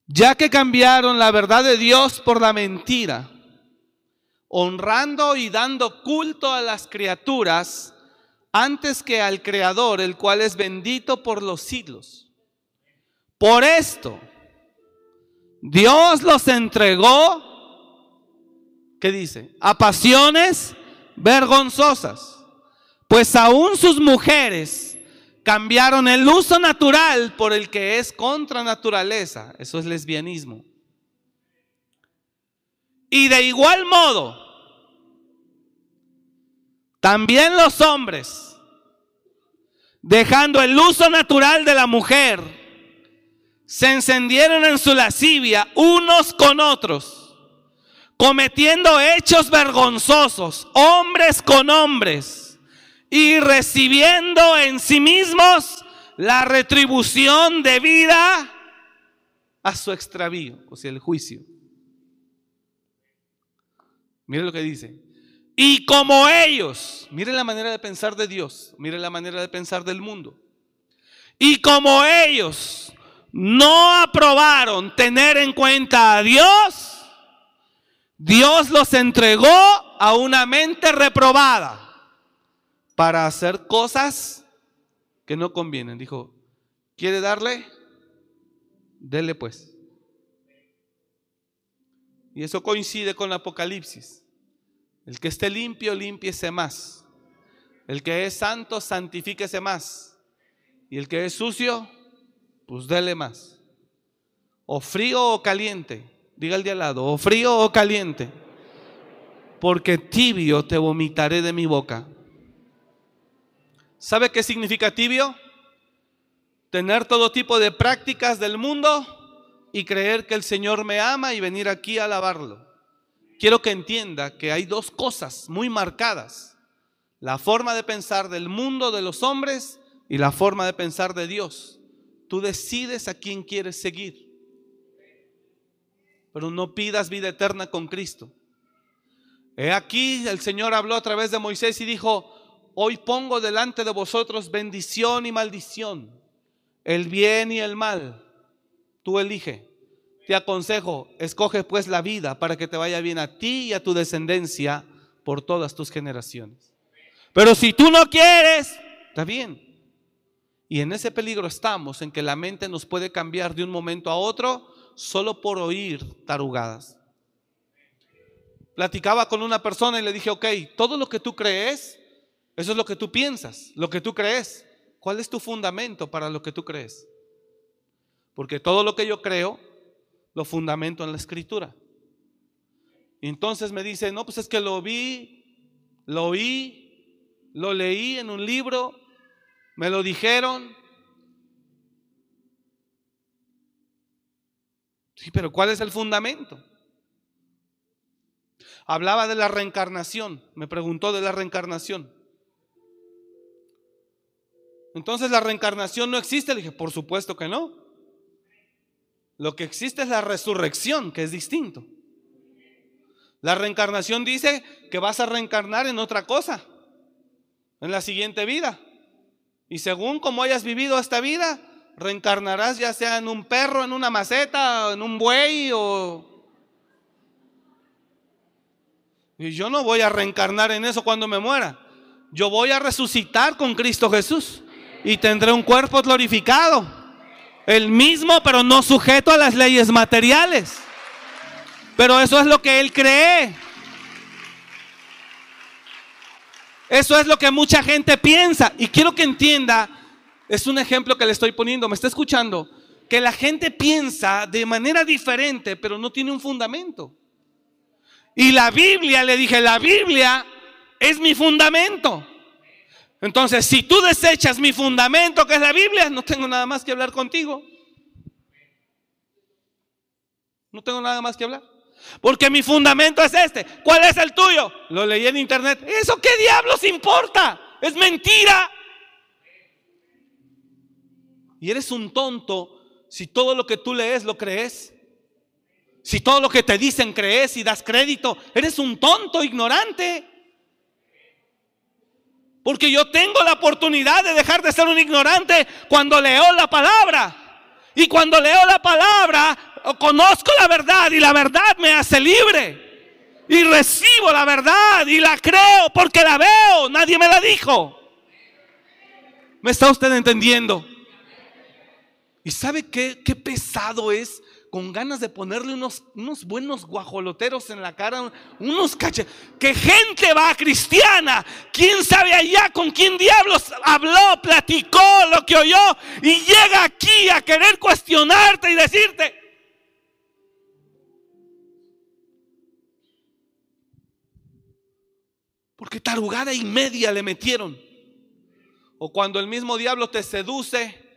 Ya que cambiaron la verdad de Dios por la mentira, honrando y dando culto a las criaturas antes que al Creador, el cual es bendito por los siglos. Por esto, Dios los entregó ¿qué dice? A pasiones vergonzosas. Pues aún sus mujeres cambiaron el uso natural por el que es contra naturaleza. Eso es lesbianismo. Y de igual modo, también los hombres, dejando el uso natural de la mujer, se encendieron en su lascivia unos con otros cometiendo hechos vergonzosos, hombres con hombres, y recibiendo en sí mismos la retribución debida a su extravío, o sea, el juicio. Mire lo que dice. Y como ellos, mire la manera de pensar de Dios, mire la manera de pensar del mundo. Y como ellos no aprobaron tener en cuenta a Dios, Dios los entregó a una mente reprobada para hacer cosas que no convienen. Dijo, ¿quiere darle? Dele pues. Y eso coincide con el Apocalipsis. El que esté limpio, limpiese más. El que es santo, santifíquese más. Y el que es sucio, pues dele más. O frío o caliente. Diga el de al lado, o frío o caliente, porque tibio te vomitaré de mi boca. ¿Sabe qué significa tibio? Tener todo tipo de prácticas del mundo y creer que el Señor me ama y venir aquí a alabarlo. Quiero que entienda que hay dos cosas muy marcadas. La forma de pensar del mundo de los hombres y la forma de pensar de Dios. Tú decides a quién quieres seguir pero no pidas vida eterna con Cristo. He aquí el Señor habló a través de Moisés y dijo, hoy pongo delante de vosotros bendición y maldición, el bien y el mal. Tú elige. Te aconsejo, escoge pues la vida para que te vaya bien a ti y a tu descendencia por todas tus generaciones. Pero si tú no quieres, está bien. Y en ese peligro estamos, en que la mente nos puede cambiar de un momento a otro solo por oír tarugadas. Platicaba con una persona y le dije, ok, todo lo que tú crees, eso es lo que tú piensas, lo que tú crees. ¿Cuál es tu fundamento para lo que tú crees? Porque todo lo que yo creo, lo fundamento en la escritura. Entonces me dice, no, pues es que lo vi, lo oí, lo leí en un libro, me lo dijeron, Sí, pero ¿cuál es el fundamento? hablaba de la reencarnación. Me preguntó de la reencarnación. Entonces la reencarnación no existe. Le dije, por supuesto que no. Lo que existe es la resurrección, que es distinto. La reencarnación dice que vas a reencarnar en otra cosa, en la siguiente vida. Y según como hayas vivido esta vida, reencarnarás ya sea en un perro, en una maceta, en un buey o... Y yo no voy a reencarnar en eso cuando me muera. Yo voy a resucitar con Cristo Jesús y tendré un cuerpo glorificado. El mismo, pero no sujeto a las leyes materiales. Pero eso es lo que él cree. Eso es lo que mucha gente piensa. Y quiero que entienda, es un ejemplo que le estoy poniendo, me está escuchando, que la gente piensa de manera diferente, pero no tiene un fundamento. Y la Biblia, le dije, la Biblia es mi fundamento. Entonces, si tú desechas mi fundamento, que es la Biblia, no tengo nada más que hablar contigo. No tengo nada más que hablar. Porque mi fundamento es este. ¿Cuál es el tuyo? Lo leí en internet. ¿Eso qué diablos importa? Es mentira. Y eres un tonto si todo lo que tú lees lo crees. Si todo lo que te dicen crees y das crédito. Eres un tonto, ignorante. Porque yo tengo la oportunidad de dejar de ser un ignorante cuando leo la palabra. Y cuando leo la palabra, conozco la verdad y la verdad me hace libre. Y recibo la verdad y la creo porque la veo. Nadie me la dijo. ¿Me está usted entendiendo? ¿Y sabe qué, qué pesado es con ganas de ponerle unos, unos buenos guajoloteros en la cara, unos caches. Que gente va cristiana, quién sabe allá con quién diablos habló, platicó lo que oyó y llega aquí a querer cuestionarte y decirte. Porque tarugada y media le metieron. O cuando el mismo diablo te seduce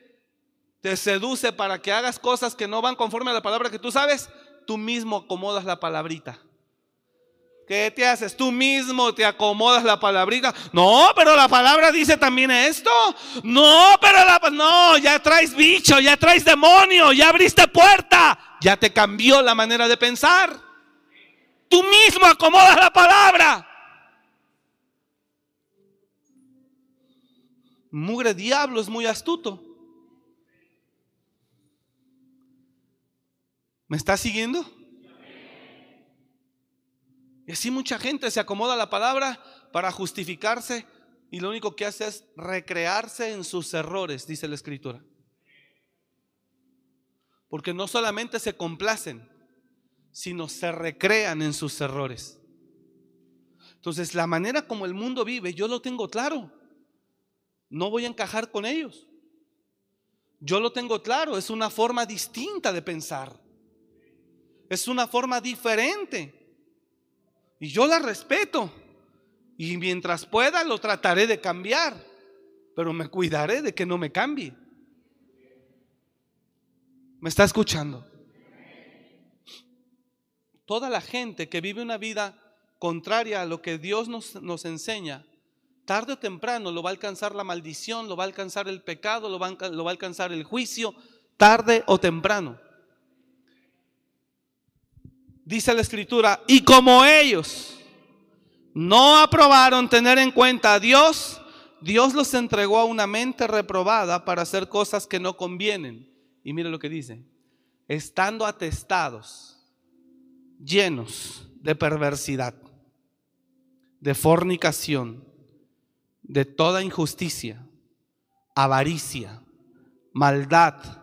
te seduce para que hagas cosas que no van conforme a la palabra que tú sabes, tú mismo acomodas la palabrita. ¿Qué te haces? Tú mismo te acomodas la palabrita. No, pero la palabra dice también esto. No, pero la no, ya traes bicho, ya traes demonio, ya abriste puerta, ya te cambió la manera de pensar. Tú mismo acomodas la palabra. Mugre diablo es muy astuto. ¿Me está siguiendo? Y así mucha gente se acomoda la palabra para justificarse y lo único que hace es recrearse en sus errores, dice la escritura. Porque no solamente se complacen, sino se recrean en sus errores. Entonces, la manera como el mundo vive, yo lo tengo claro. No voy a encajar con ellos. Yo lo tengo claro, es una forma distinta de pensar. Es una forma diferente. Y yo la respeto. Y mientras pueda lo trataré de cambiar. Pero me cuidaré de que no me cambie. ¿Me está escuchando? Toda la gente que vive una vida contraria a lo que Dios nos, nos enseña, tarde o temprano lo va a alcanzar la maldición, lo va a alcanzar el pecado, lo va a alcanzar el juicio, tarde o temprano dice la escritura, y como ellos no aprobaron tener en cuenta a Dios, Dios los entregó a una mente reprobada para hacer cosas que no convienen. Y mire lo que dice, estando atestados, llenos de perversidad, de fornicación, de toda injusticia, avaricia, maldad,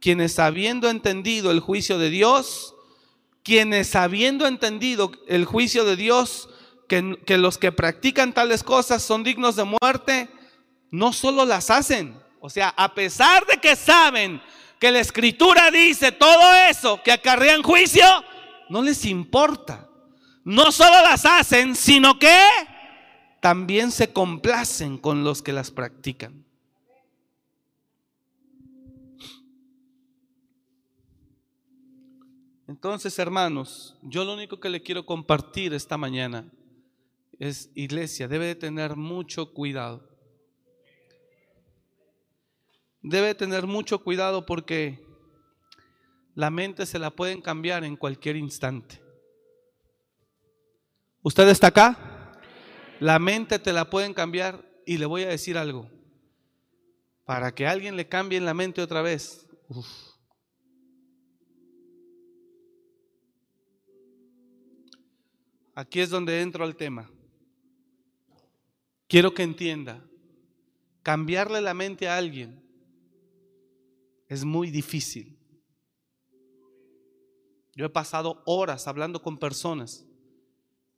quienes habiendo entendido el juicio de Dios, quienes habiendo entendido el juicio de Dios, que, que los que practican tales cosas son dignos de muerte, no solo las hacen, o sea, a pesar de que saben que la escritura dice todo eso que acarrean juicio, no les importa. No solo las hacen, sino que también se complacen con los que las practican. Entonces, hermanos, yo lo único que le quiero compartir esta mañana es, iglesia, debe de tener mucho cuidado. Debe tener mucho cuidado porque la mente se la pueden cambiar en cualquier instante. ¿Usted está acá? La mente te la pueden cambiar y le voy a decir algo. Para que alguien le cambie la mente otra vez. Aquí es donde entro al tema. Quiero que entienda, cambiarle la mente a alguien es muy difícil. Yo he pasado horas hablando con personas,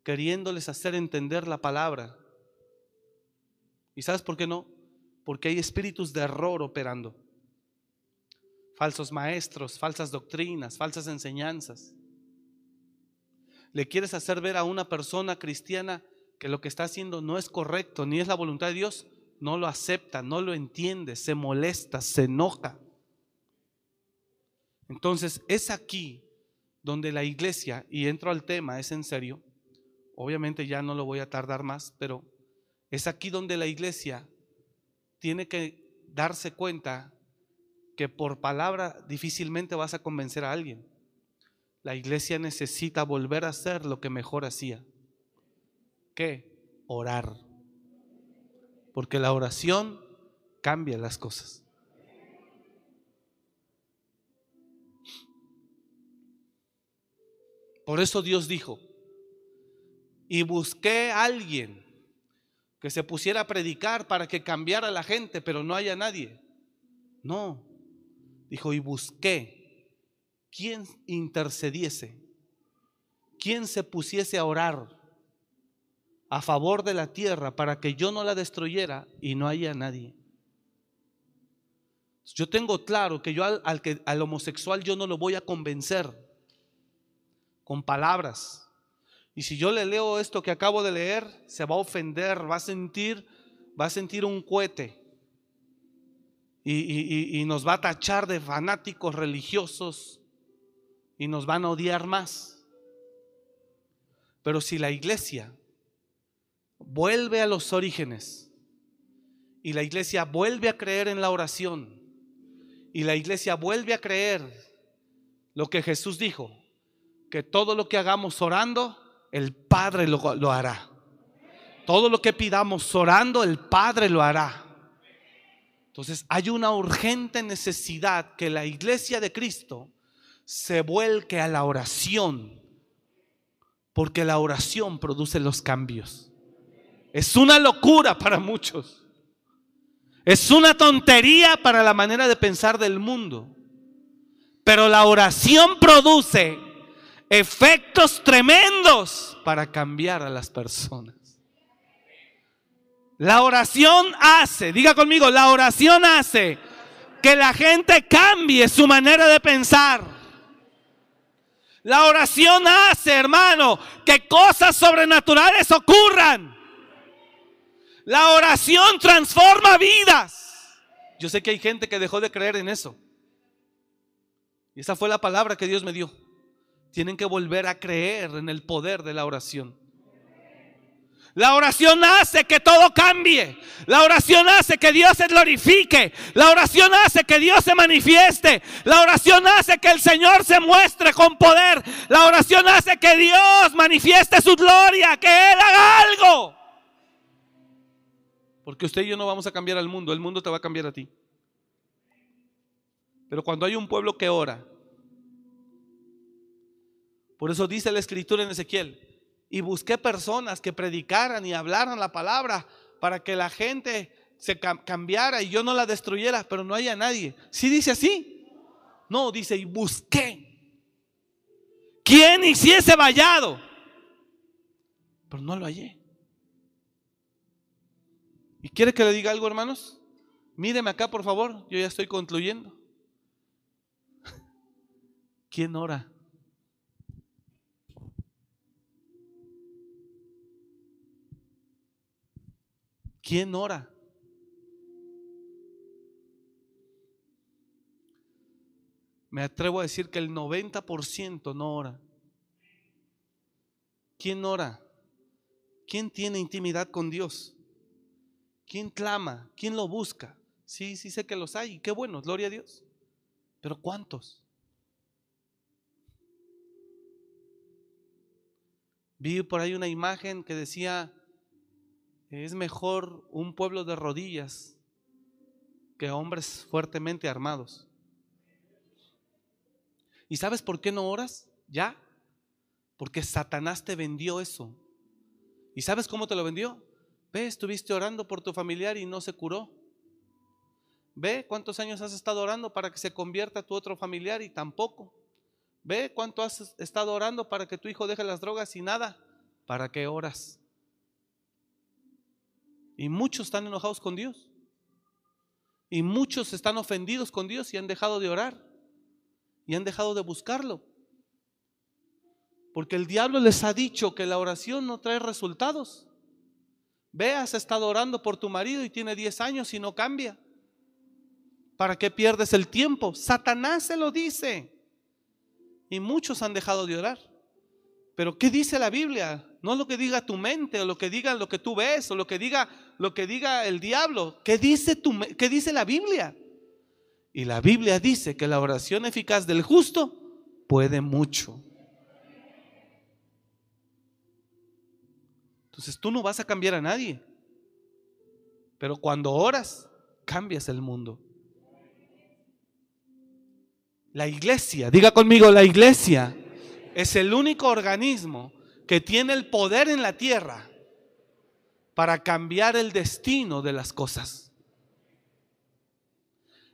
queriéndoles hacer entender la palabra. ¿Y sabes por qué no? Porque hay espíritus de error operando. Falsos maestros, falsas doctrinas, falsas enseñanzas. Le quieres hacer ver a una persona cristiana que lo que está haciendo no es correcto, ni es la voluntad de Dios, no lo acepta, no lo entiende, se molesta, se enoja. Entonces es aquí donde la iglesia, y entro al tema, es en serio, obviamente ya no lo voy a tardar más, pero es aquí donde la iglesia tiene que darse cuenta que por palabra difícilmente vas a convencer a alguien. La iglesia necesita volver a hacer lo que mejor hacía. ¿Qué? Orar. Porque la oración cambia las cosas. Por eso Dios dijo, y busqué a alguien que se pusiera a predicar para que cambiara la gente, pero no haya nadie. No, dijo, y busqué quien intercediese, quien se pusiese a orar a favor de la tierra para que yo no la destruyera y no haya nadie. Yo tengo claro que yo al, que, al homosexual yo no lo voy a convencer con palabras. Y si yo le leo esto que acabo de leer, se va a ofender, va a sentir, va a sentir un cohete. Y, y nos va a tachar de fanáticos religiosos y nos van a odiar más. Pero si la iglesia vuelve a los orígenes y la iglesia vuelve a creer en la oración y la iglesia vuelve a creer lo que Jesús dijo, que todo lo que hagamos orando, el Padre lo, hará. Todo lo que pidamos orando, el Padre lo hará. Entonces hay una urgente necesidad que la iglesia de Cristo se vuelque a la oración, porque la oración produce los cambios. Es una locura para muchos. Es una tontería para la manera de pensar del mundo. Pero la oración produce efectos tremendos para cambiar a las personas. La oración hace, diga conmigo, la oración hace que la gente cambie su manera de pensar. La oración hace, hermano, que cosas sobrenaturales ocurran. La oración transforma vidas. Yo sé que hay gente que dejó de creer en eso. Y esa fue la palabra que Dios me dio. Tienen que volver a creer en el poder de la oración. La oración hace que todo cambie. La oración hace que Dios se glorifique. La oración hace que Dios se manifieste. La oración hace que el Señor se muestre con poder. La oración hace que Dios manifieste su gloria, que Él haga algo. Porque usted y yo no vamos a cambiar al mundo, el mundo te va a cambiar a ti. Pero cuando hay un pueblo que ora, por eso dice la escritura en Ezequiel, y busqué personas que predicaran y hablaran la palabra para que la gente se cambiara y yo no la destruyera, pero no haya nadie. ¿Sí dice así? No, dice, y busqué. ¿Quién hiciese vallado? pero no lo hallé. ¿Y quiere que le diga algo, hermanos? Míreme acá, por favor, yo ya estoy concluyendo. ¿Quién ora? ¿Quién ora? Me atrevo a decir que el 90% no ora. ¿Quién ora? ¿Quién tiene intimidad con Dios? ¿Quién clama? ¿Quién lo busca? Sí, sí sé que los hay. Qué bueno, gloria a Dios. Pero ¿cuántos? Vi por ahí una imagen que decía, es mejor un pueblo de rodillas que hombres fuertemente armados. ¿Y sabes por qué no oras? ¿Ya? Porque Satanás te vendió eso. ¿Y sabes cómo te lo vendió? Ve, estuviste orando por tu familiar y no se curó. Ve cuántos años has estado orando para que se convierta tu otro familiar y tampoco. Ve cuánto has estado orando para que tu hijo deje las drogas y nada. ¿Para qué oras? Y muchos están enojados con Dios. Y muchos están ofendidos con Dios y han dejado de orar y han dejado de buscarlo. Porque el diablo les ha dicho que la oración no trae resultados. Ve, has estado orando por tu marido y tiene 10 años y no cambia. ¿Para qué pierdes el tiempo? Satanás se lo dice. Y muchos han dejado de orar. Pero ¿qué dice la Biblia? No lo que diga tu mente o lo que diga lo que tú ves o lo que diga lo que diga el diablo. ¿Qué dice tu qué dice la Biblia? Y la Biblia dice que la oración eficaz del justo puede mucho. Entonces tú no vas a cambiar a nadie. Pero cuando oras, cambias el mundo. La iglesia, diga conmigo, la iglesia es el único organismo que tiene el poder en la tierra para cambiar el destino de las cosas.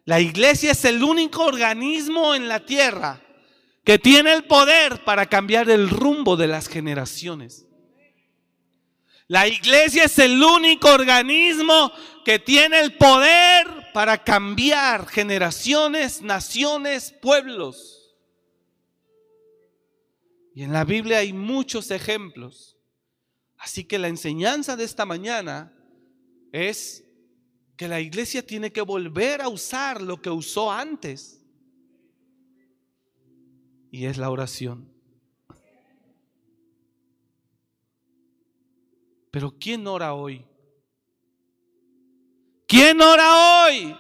La iglesia es el único organismo en la tierra que tiene el poder para cambiar el rumbo de las generaciones. La iglesia es el único organismo que tiene el poder para cambiar generaciones, naciones, pueblos. Y en la Biblia hay muchos ejemplos. Así que la enseñanza de esta mañana es que la iglesia tiene que volver a usar lo que usó antes. Y es la oración. Pero ¿quién ora hoy? ¿Quién ora hoy?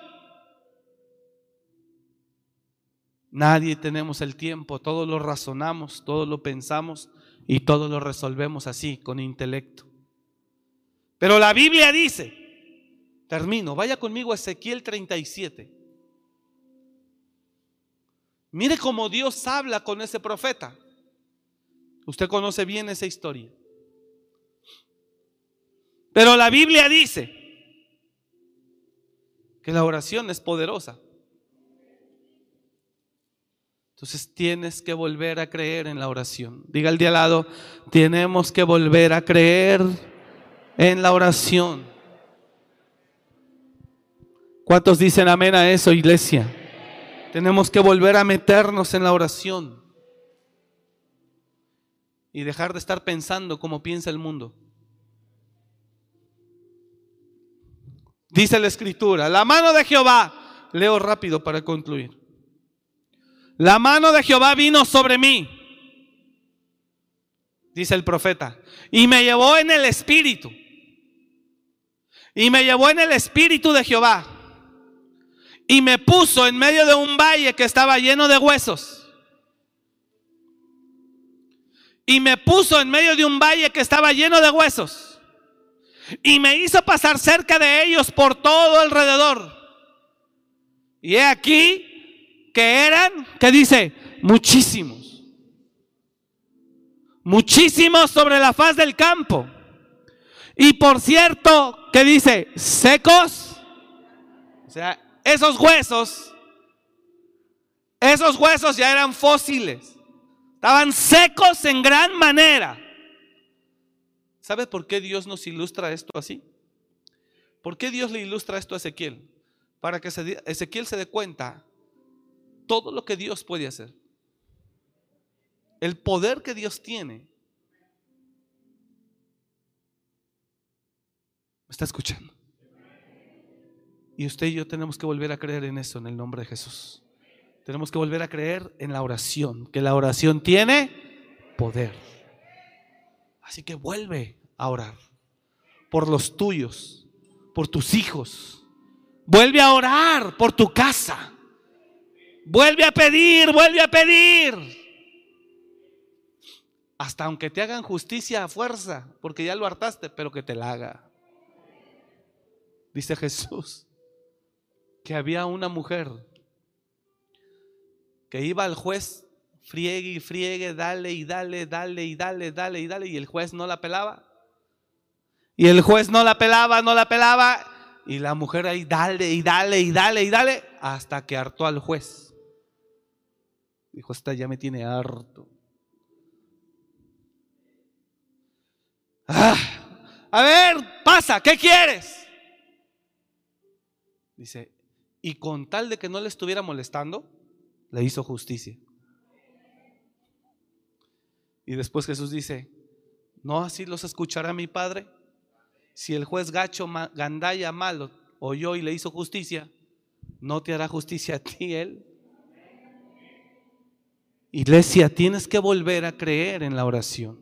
Nadie tenemos el tiempo, todo lo razonamos, todo lo pensamos y todo lo resolvemos así, con intelecto. Pero la Biblia dice Termino. Vaya conmigo a Ezequiel 37. Mire cómo Dios habla con ese profeta. Usted conoce bien esa historia. Pero la Biblia dice que la oración es poderosa. Entonces tienes que volver a creer en la oración. Diga al de al lado, tenemos que volver a creer en la oración. ¿Cuántos dicen amén a eso, iglesia? Tenemos que volver a meternos en la oración y dejar de estar pensando como piensa el mundo. Dice la escritura, la mano de Jehová, leo rápido para concluir. La mano de Jehová vino sobre mí, dice el profeta, y me llevó en el espíritu. Y me llevó en el espíritu de Jehová y me puso en medio de un valle que estaba lleno de huesos. Y me puso en medio de un valle que estaba lleno de huesos. Y me hizo pasar cerca de ellos por todo alrededor. Y he aquí que eran, que dice, muchísimos. Muchísimos sobre la faz del campo. Y por cierto, que dice, secos. O sea, esos huesos, esos huesos ya eran fósiles. Estaban secos en gran manera. ¿Sabe por qué Dios nos ilustra esto así? ¿Por qué Dios le ilustra esto a Ezequiel? Para que Ezequiel se dé cuenta todo lo que Dios puede hacer. El poder que Dios tiene. ¿Me está escuchando? Y usted y yo tenemos que volver a creer en eso, en el nombre de Jesús. Tenemos que volver a creer en la oración, que la oración tiene poder. Así que vuelve a orar por los tuyos, por tus hijos. Vuelve a orar por tu casa. Vuelve a pedir, vuelve a pedir. Hasta aunque te hagan justicia a fuerza, porque ya lo hartaste, pero que te la haga. Dice Jesús que había una mujer que iba al juez, friegue y friegue, dale y dale, dale y dale, dale y dale, y el juez no la pelaba. Y el juez no la pelaba, no la pelaba, y la mujer ahí dale y dale y dale y dale, hasta que hartó al juez. Dijo, esta ya me tiene harto. Ah, a ver, pasa, ¿qué quieres? Dice, y con tal de que no le estuviera molestando, le hizo justicia. Y después Jesús dice, ¿no así los escuchará mi Padre? Si el juez gacho Gandaya malo oyó y le hizo justicia, ¿no te hará justicia a ti él? Iglesia, tienes que volver a creer en la oración.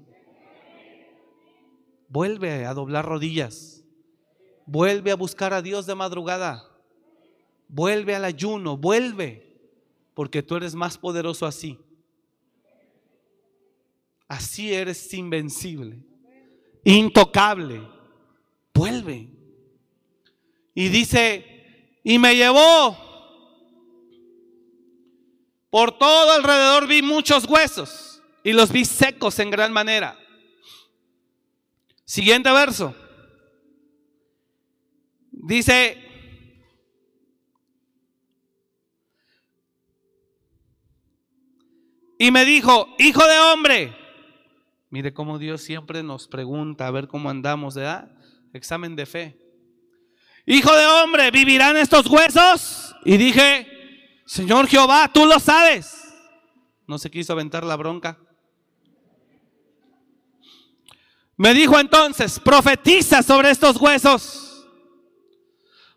Vuelve a doblar rodillas. Vuelve a buscar a Dios de madrugada. Vuelve al ayuno, vuelve porque tú eres más poderoso así. Así eres invencible, intocable. Vuelve. Y dice, y me llevó. Por todo alrededor vi muchos huesos y los vi secos en gran manera. Siguiente verso. Dice, Y me dijo, hijo de hombre, mire cómo Dios siempre nos pregunta a ver cómo andamos, ¿verdad? Examen de fe. Hijo de hombre, ¿vivirán estos huesos? Y dije, Señor Jehová, tú lo sabes. No se quiso aventar la bronca. Me dijo entonces, profetiza sobre estos huesos.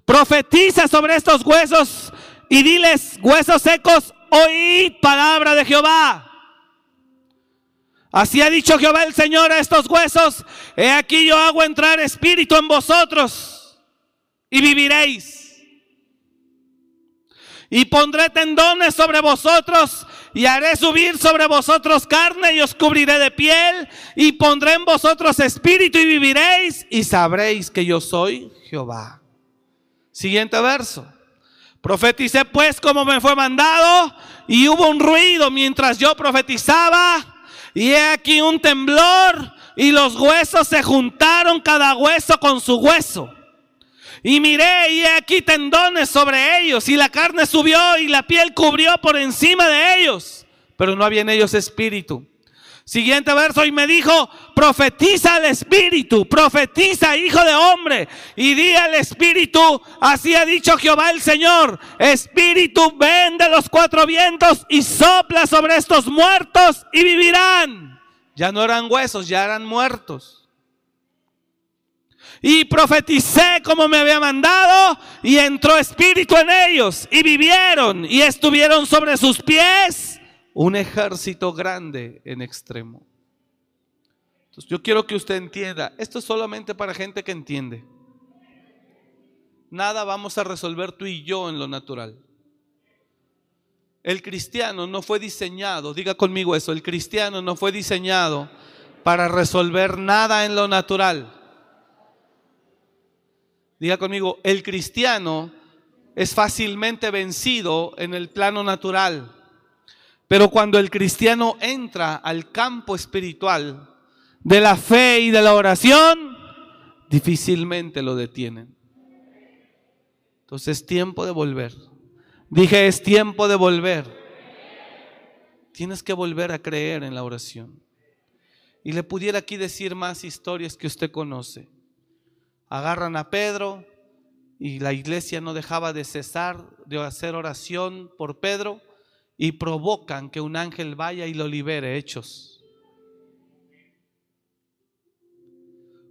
Profetiza sobre estos huesos y diles, huesos secos, oíd palabra de Jehová. Así ha dicho Jehová el Señor a estos huesos, he aquí yo hago entrar espíritu en vosotros y viviréis. Y pondré tendones sobre vosotros y haré subir sobre vosotros carne y os cubriré de piel y pondré en vosotros espíritu y viviréis y sabréis que yo soy Jehová. Siguiente verso. Profeticé pues como me fue mandado y hubo un ruido mientras yo profetizaba y he aquí un temblor y los huesos se juntaron cada hueso con su hueso. Y miré y he aquí tendones sobre ellos y la carne subió y la piel cubrió por encima de ellos, pero no había en ellos espíritu. Siguiente verso, y me dijo, profetiza al Espíritu, profetiza, hijo de hombre, y di al Espíritu, así ha dicho Jehová el Señor, Espíritu, ven de los cuatro vientos y sopla sobre estos muertos y vivirán. Ya no eran huesos, ya eran muertos. Y profeticé como me había mandado, y entró espíritu en ellos, y vivieron, y estuvieron sobre sus pies un ejército grande en extremo. Yo quiero que usted entienda, esto es solamente para gente que entiende. Nada vamos a resolver tú y yo en lo natural. El cristiano no fue diseñado, diga conmigo eso, el cristiano no fue diseñado para resolver nada en lo natural. Diga conmigo, el cristiano es fácilmente vencido en el plano natural. Pero cuando el cristiano entra al campo espiritual de la fe y de la oración, difícilmente lo detienen. Entonces es tiempo de volver. Dije, es tiempo de volver. Tienes que volver a creer en la oración. Y le pudiera aquí decir más historias que usted conoce. Agarran a Pedro y la iglesia no dejaba de cesar de hacer oración por Pedro y provocan que un ángel vaya y lo libere, hechos.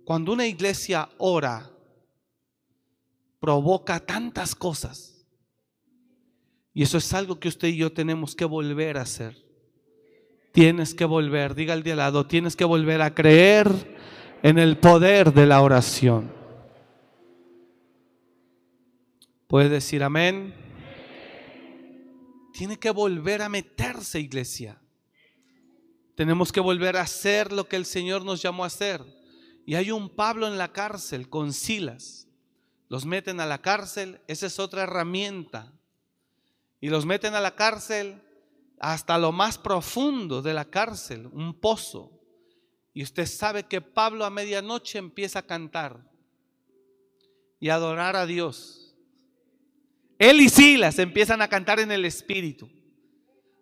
Cuando una iglesia ora, provoca tantas cosas. Y eso es algo que usted y yo tenemos que volver a hacer. Tienes que volver, diga el de al lado, tienes que volver a creer en el poder de la oración. Puede decir amén. Tiene que volver a meterse, iglesia. Tenemos que volver a hacer lo que el Señor nos llamó a hacer. Y hay un Pablo en la cárcel con Silas. Los meten a la cárcel, esa es otra herramienta. Y los meten a la cárcel hasta lo más profundo de la cárcel, un pozo. Y usted sabe que Pablo a medianoche empieza a cantar y adorar a Dios. Él y Silas empiezan a cantar en el Espíritu.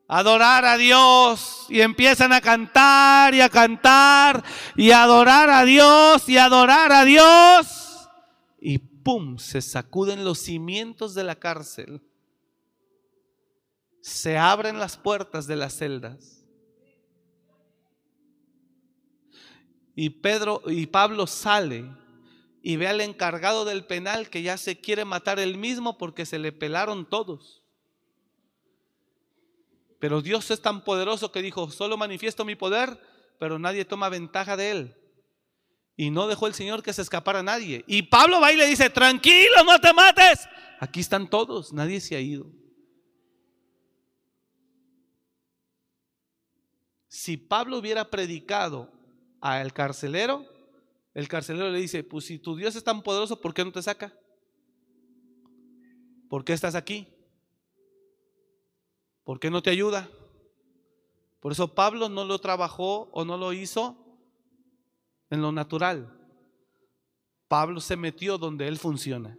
Adorar a Dios y empiezan a cantar y a cantar y adorar a Dios y adorar a Dios. Y pum, se sacuden los cimientos de la cárcel se abren las puertas de las celdas. Y Pedro y Pablo sale y ve al encargado del penal que ya se quiere matar él mismo porque se le pelaron todos. Pero Dios es tan poderoso que dijo, solo manifiesto mi poder, pero nadie toma ventaja de él. Y no dejó el Señor que se escapara nadie. Y Pablo va y le dice, tranquilo, no te mates. Aquí están todos, nadie se ha ido. Si Pablo hubiera predicado al carcelero, el carcelero le dice, pues si tu Dios es tan poderoso, ¿por qué no te saca? ¿Por qué estás aquí? ¿Por qué no te ayuda? Por eso Pablo no lo trabajó o no lo hizo en lo natural. Pablo se metió donde él funciona.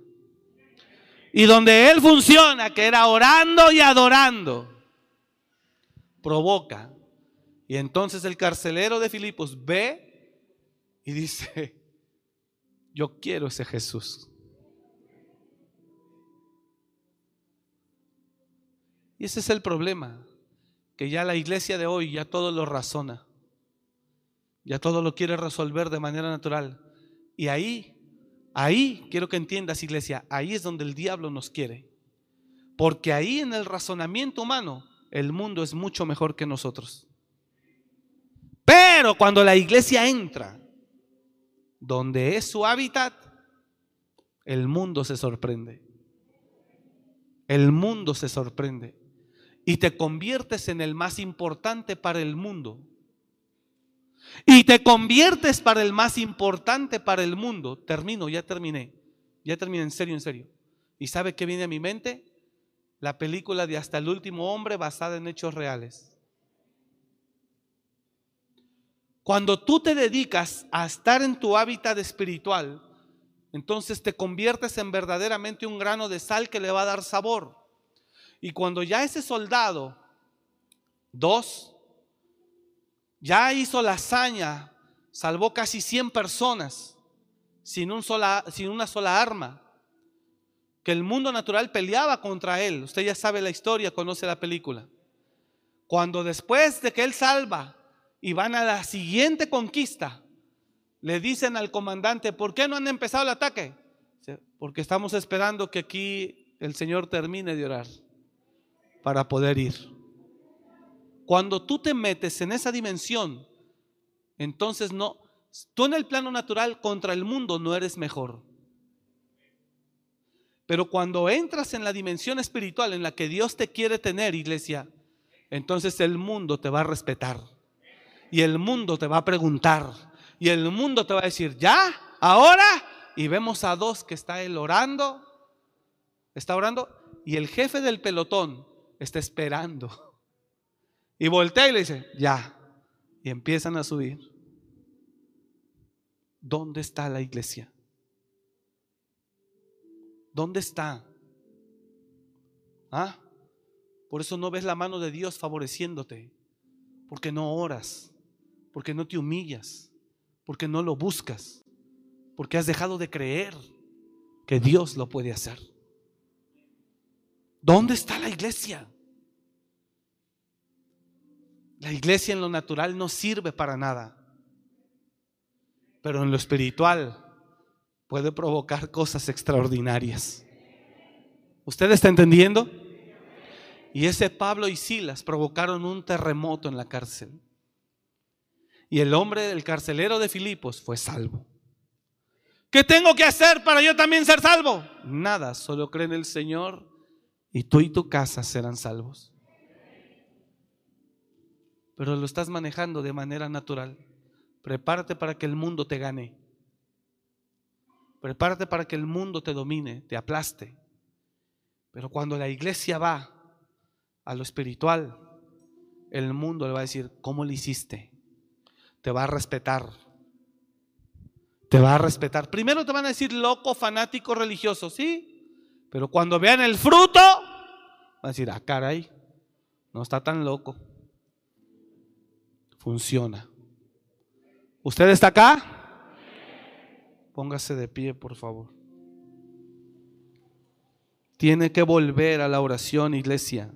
Y donde él funciona, que era orando y adorando, provoca y entonces el carcelero de Filipos ve y dice, yo quiero ese Jesús. Y ese es el problema, que ya la iglesia de hoy ya todo lo razona, ya todo lo quiere resolver de manera natural. Y ahí, ahí quiero que entiendas iglesia, ahí es donde el diablo nos quiere. Porque ahí en el razonamiento humano, el mundo es mucho mejor que nosotros. Pero cuando la iglesia entra, donde es su hábitat, el mundo se sorprende. El mundo se sorprende. Y te conviertes en el más importante para el mundo. Y te conviertes para el más importante para el mundo. Termino, ya terminé. Ya terminé, en serio, en serio. ¿Y sabe qué viene a mi mente? La película de Hasta el último hombre basada en hechos reales. Cuando tú te dedicas a estar en tu hábitat espiritual, entonces te conviertes en verdaderamente un grano de sal que le va a dar sabor. Y cuando ya ese soldado, dos, ya hizo la hazaña, salvó casi 100 personas sin, un sola, sin una sola arma, que el mundo natural peleaba contra él. Usted ya sabe la historia, conoce la película. Cuando después de que él salva y van a la siguiente conquista, le dicen al comandante, ¿por qué no han empezado el ataque? Porque estamos esperando que aquí el Señor termine de orar para poder ir. Cuando tú te metes en esa dimensión, entonces no, tú en el plano natural contra el mundo no eres mejor. Pero cuando entras en la dimensión espiritual en la que Dios te quiere tener, iglesia, entonces el mundo te va a respetar y el mundo te va a preguntar. Y el mundo te va a decir, ¿ya? ¿Ahora? Y vemos a dos que está él orando. Está orando. Y el jefe del pelotón está esperando. Y voltea y le dice, ya. Y empiezan a subir. ¿Dónde está la iglesia? ¿Dónde está? ¿Ah? Por eso no ves la mano de Dios favoreciéndote, porque no oras Porque no te humillas, porque no lo buscas, porque has dejado de creer que Dios lo puede hacer. ¿Dónde está la iglesia? La iglesia en lo natural no sirve para nada, pero en lo espiritual puede provocar cosas extraordinarias. ¿Usted está entendiendo? Y ese Pablo y Silas provocaron un terremoto en la cárcel. Y el hombre del carcelero de Filipos fue salvo. ¿Qué tengo que hacer para yo también ser salvo? Nada, solo cree en el Señor y tú y tu casa serán salvos. Pero lo estás manejando de manera natural. Prepárate para que el mundo te gane. Prepárate para que el mundo te domine, te aplaste. Pero cuando la iglesia va a lo espiritual, el mundo le va a decir, ¿cómo lo hiciste? Te va a respetar. Te va a respetar. Primero te van a decir loco, fanático, religioso, ¿sí? Pero cuando vean el fruto, van a decir, ah, caray, no está tan loco. Funciona. ¿Usted está acá? Póngase de pie, por favor. Tiene que volver a la oración, iglesia.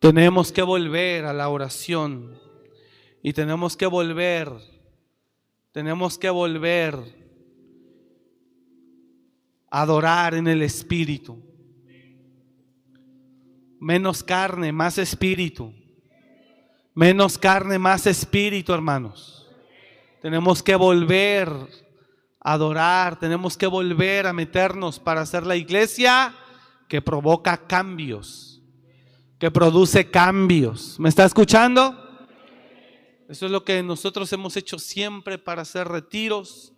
Tenemos que volver a la oración. Y tenemos que volver, tenemos que volver a adorar en el Espíritu. Menos carne, más espíritu. Menos carne, más espíritu, hermanos. Tenemos que volver adorar, tenemos que volver a meternos para hacer la iglesia que provoca cambios, que produce cambios. ¿Me está escuchando? Eso es lo que nosotros hemos hecho siempre para hacer retiros,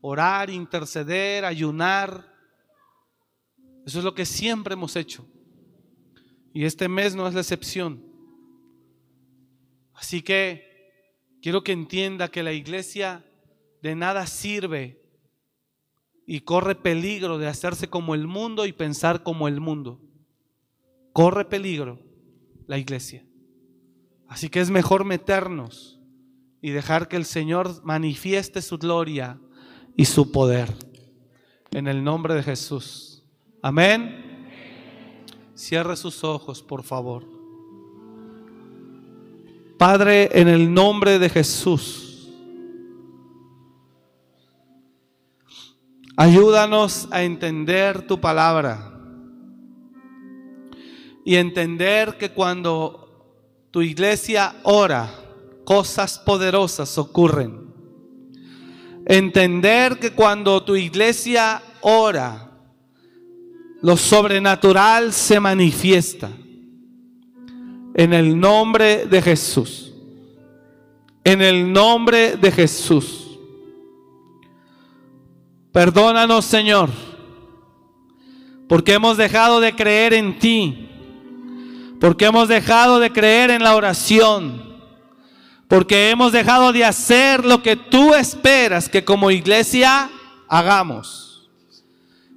orar, interceder, ayunar. Eso es lo que siempre hemos hecho. Y este mes no es la excepción. Así que quiero que entienda que la iglesia de nada sirve y corre peligro de hacerse como el mundo y pensar como el mundo. Corre peligro la iglesia. Así que es mejor meternos y dejar que el Señor manifieste su gloria y su poder. En el nombre de Jesús. Amén. Cierre sus ojos, por favor. Padre, en el nombre de Jesús. Ayúdanos a entender tu palabra y entender que cuando tu iglesia ora, cosas poderosas ocurren. Entender que cuando tu iglesia ora, lo sobrenatural se manifiesta. En el nombre de Jesús. En el nombre de Jesús. Perdónanos, Señor, porque hemos dejado de creer en ti, porque hemos dejado de creer en la oración, porque hemos dejado de hacer lo que tú esperas que como iglesia hagamos.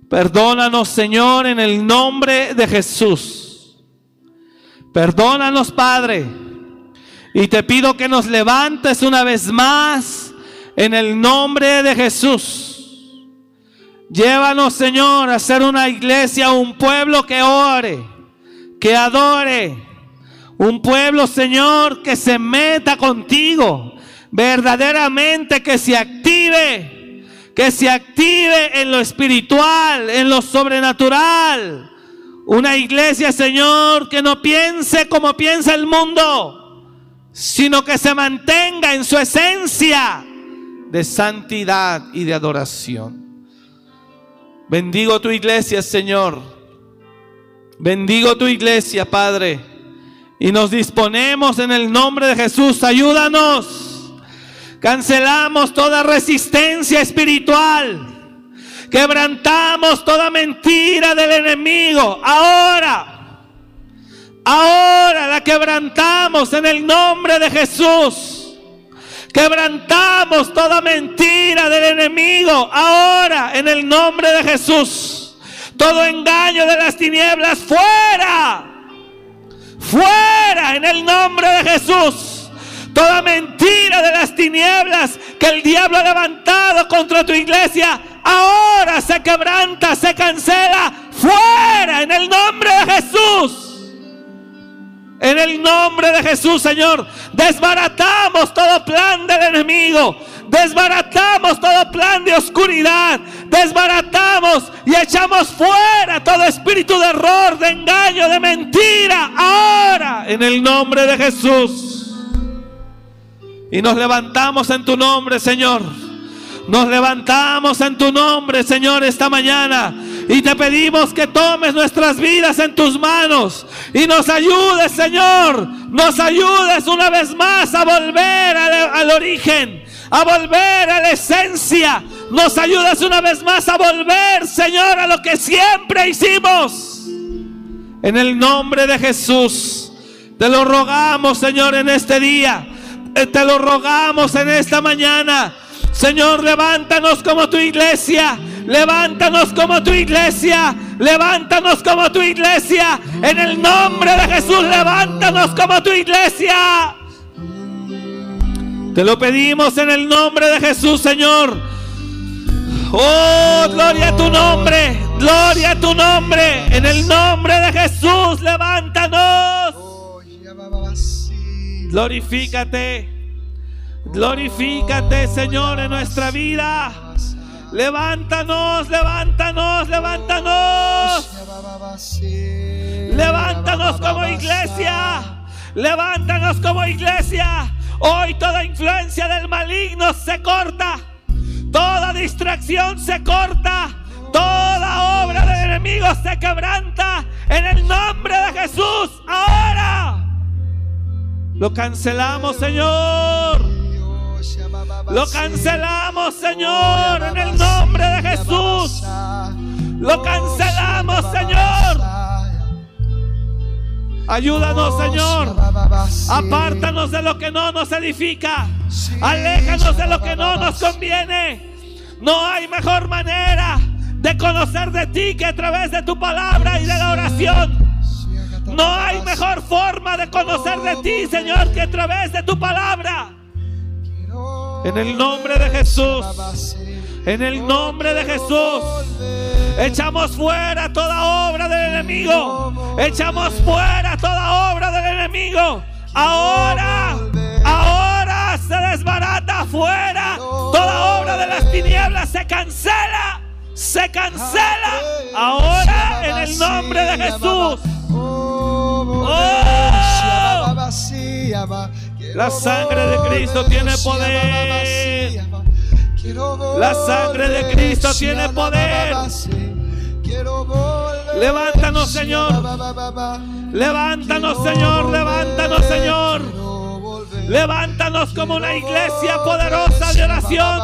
Perdónanos, Señor, en el nombre de Jesús. Perdónanos, Padre. Y te pido que nos levantes una vez más en el nombre de Jesús. Llévanos, Señor, a ser una iglesia, un pueblo que ore, que adore. Un pueblo, Señor, que se meta contigo. Verdaderamente que se active. Que se active en lo espiritual, en lo sobrenatural. Una iglesia, Señor, que no piense como piensa el mundo, sino que se mantenga en su esencia de santidad y de adoración. Bendigo tu iglesia, Señor. Bendigo tu iglesia, Padre. Y nos disponemos en el nombre de Jesús. Ayúdanos. Cancelamos toda resistencia espiritual. Quebrantamos toda mentira del enemigo. Ahora. Ahora la quebrantamos en el nombre de Jesús. Quebrantamos toda mentira del enemigo ahora en el nombre de Jesús. Todo engaño de las tinieblas fuera. Fuera en el nombre de Jesús. Toda mentira de las tinieblas que el diablo ha levantado contra tu iglesia, ahora se quebranta, se cancela, fuera en el nombre de Jesús. En el nombre de Jesús, Señor, desbaratamos todo plan del enemigo. Desbaratamos todo plan de oscuridad. Desbaratamos y echamos fuera todo espíritu de error, de engaño, de mentira. Ahora, en el nombre de Jesús. Y nos levantamos en tu nombre, Señor. Nos levantamos en tu nombre, Señor, esta mañana. Y te pedimos que tomes nuestras vidas en tus manos y nos ayudes, Señor. Nos ayudes una vez más a volver al, al origen, a volver a la esencia. Nos ayudes una vez más a volver, Señor, a lo que siempre hicimos. En el nombre de Jesús, te lo rogamos, Señor, en este día. Eh, Te lo rogamos en esta mañana. Señor, levántanos como tu iglesia. Levántanos como tu iglesia. Levántanos como tu iglesia. En el nombre de Jesús, levántanos como tu iglesia. Te lo pedimos en el nombre de Jesús, Señor. Oh, gloria a tu nombre. Gloria a tu nombre. En el nombre de Jesús, levántanos. Glorifícate. Glorifícate, Señor, en nuestra vida. Levántanos, levántanos, levántanos. Levántanos como iglesia. Levántanos como iglesia. Hoy toda influencia del maligno se corta. Toda distracción se corta. Toda obra del enemigo se quebranta. En el nombre de Jesús. Ahora. Lo cancelamos, Señor. Lo cancelamos, Señor, en el nombre de Jesús. Lo cancelamos, Señor. Ayúdanos, Señor. Apártanos de lo que no nos edifica. Aléjanos de lo que no nos conviene. No hay mejor manera de conocer de ti que a través de tu palabra y de la oración. No hay mejor forma de conocer de ti, Señor, que a través de tu palabra. En el nombre de Jesús. En el nombre de Jesús. Echamos fuera toda obra del enemigo. Echamos fuera toda obra del enemigo. Ahora, ahora se desbarata fuera. Toda obra de las tinieblas se cancela. Se cancela. Ahora en el nombre de Jesús. La sangre de Cristo tiene poder. La sangre de Cristo tiene poder. Levántanos, Señor. Levántanos, Señor. Levántanos, Señor. Levántanos como una iglesia poderosa de oración.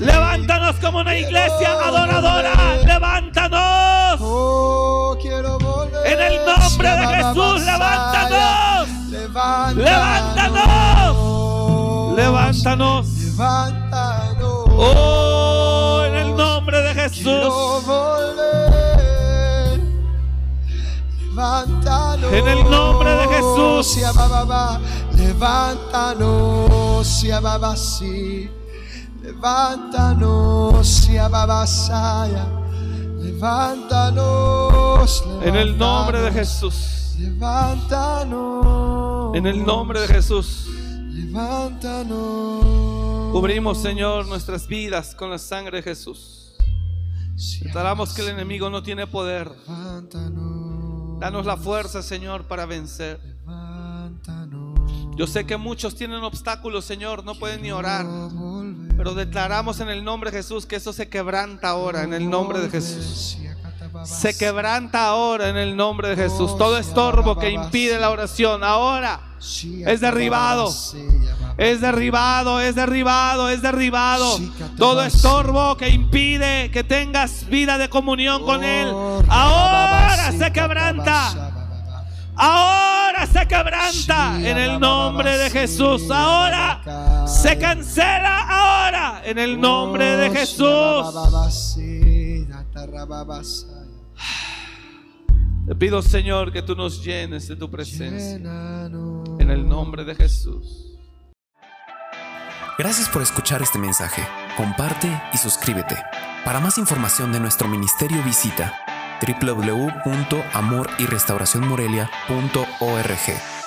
Levántanos como una iglesia adoradora. Levántanos. En el nombre de Jesús, levántanos. Levántanos. Levántanos. Oh, en el nombre de Jesús. En el nombre de Jesús. Levántanos. Levántanos. Levántanos. En el nombre de levántanos, Jesús. Levántanos. En el nombre de Jesús. Levántanos. Cubrimos, Señor, nuestras vidas con la sangre de Jesús. Declaramos que el enemigo no tiene poder. Danos la fuerza, Señor, para vencer. Yo sé que muchos tienen obstáculos, Señor, no pueden ni orar. Pero declaramos en el nombre de Jesús que eso se quebranta ahora en el nombre de Jesús. Se quebranta ahora en el nombre de Jesús. Todo estorbo que impide la oración ahora es derribado. Es derribado, es derribado, es derribado. Todo estorbo que impide que tengas vida de comunión con Él. Ahora se quebranta. Ahora se quebranta en el nombre de Jesús. Ahora se cancela. Ahora en el nombre de Jesús. Te pido, Señor, que tú nos llenes de tu presencia. En el nombre de Jesús. Gracias por escuchar este mensaje. Comparte y suscríbete. Para más información de nuestro ministerio visita www.amoryrestauracionmorelia.org.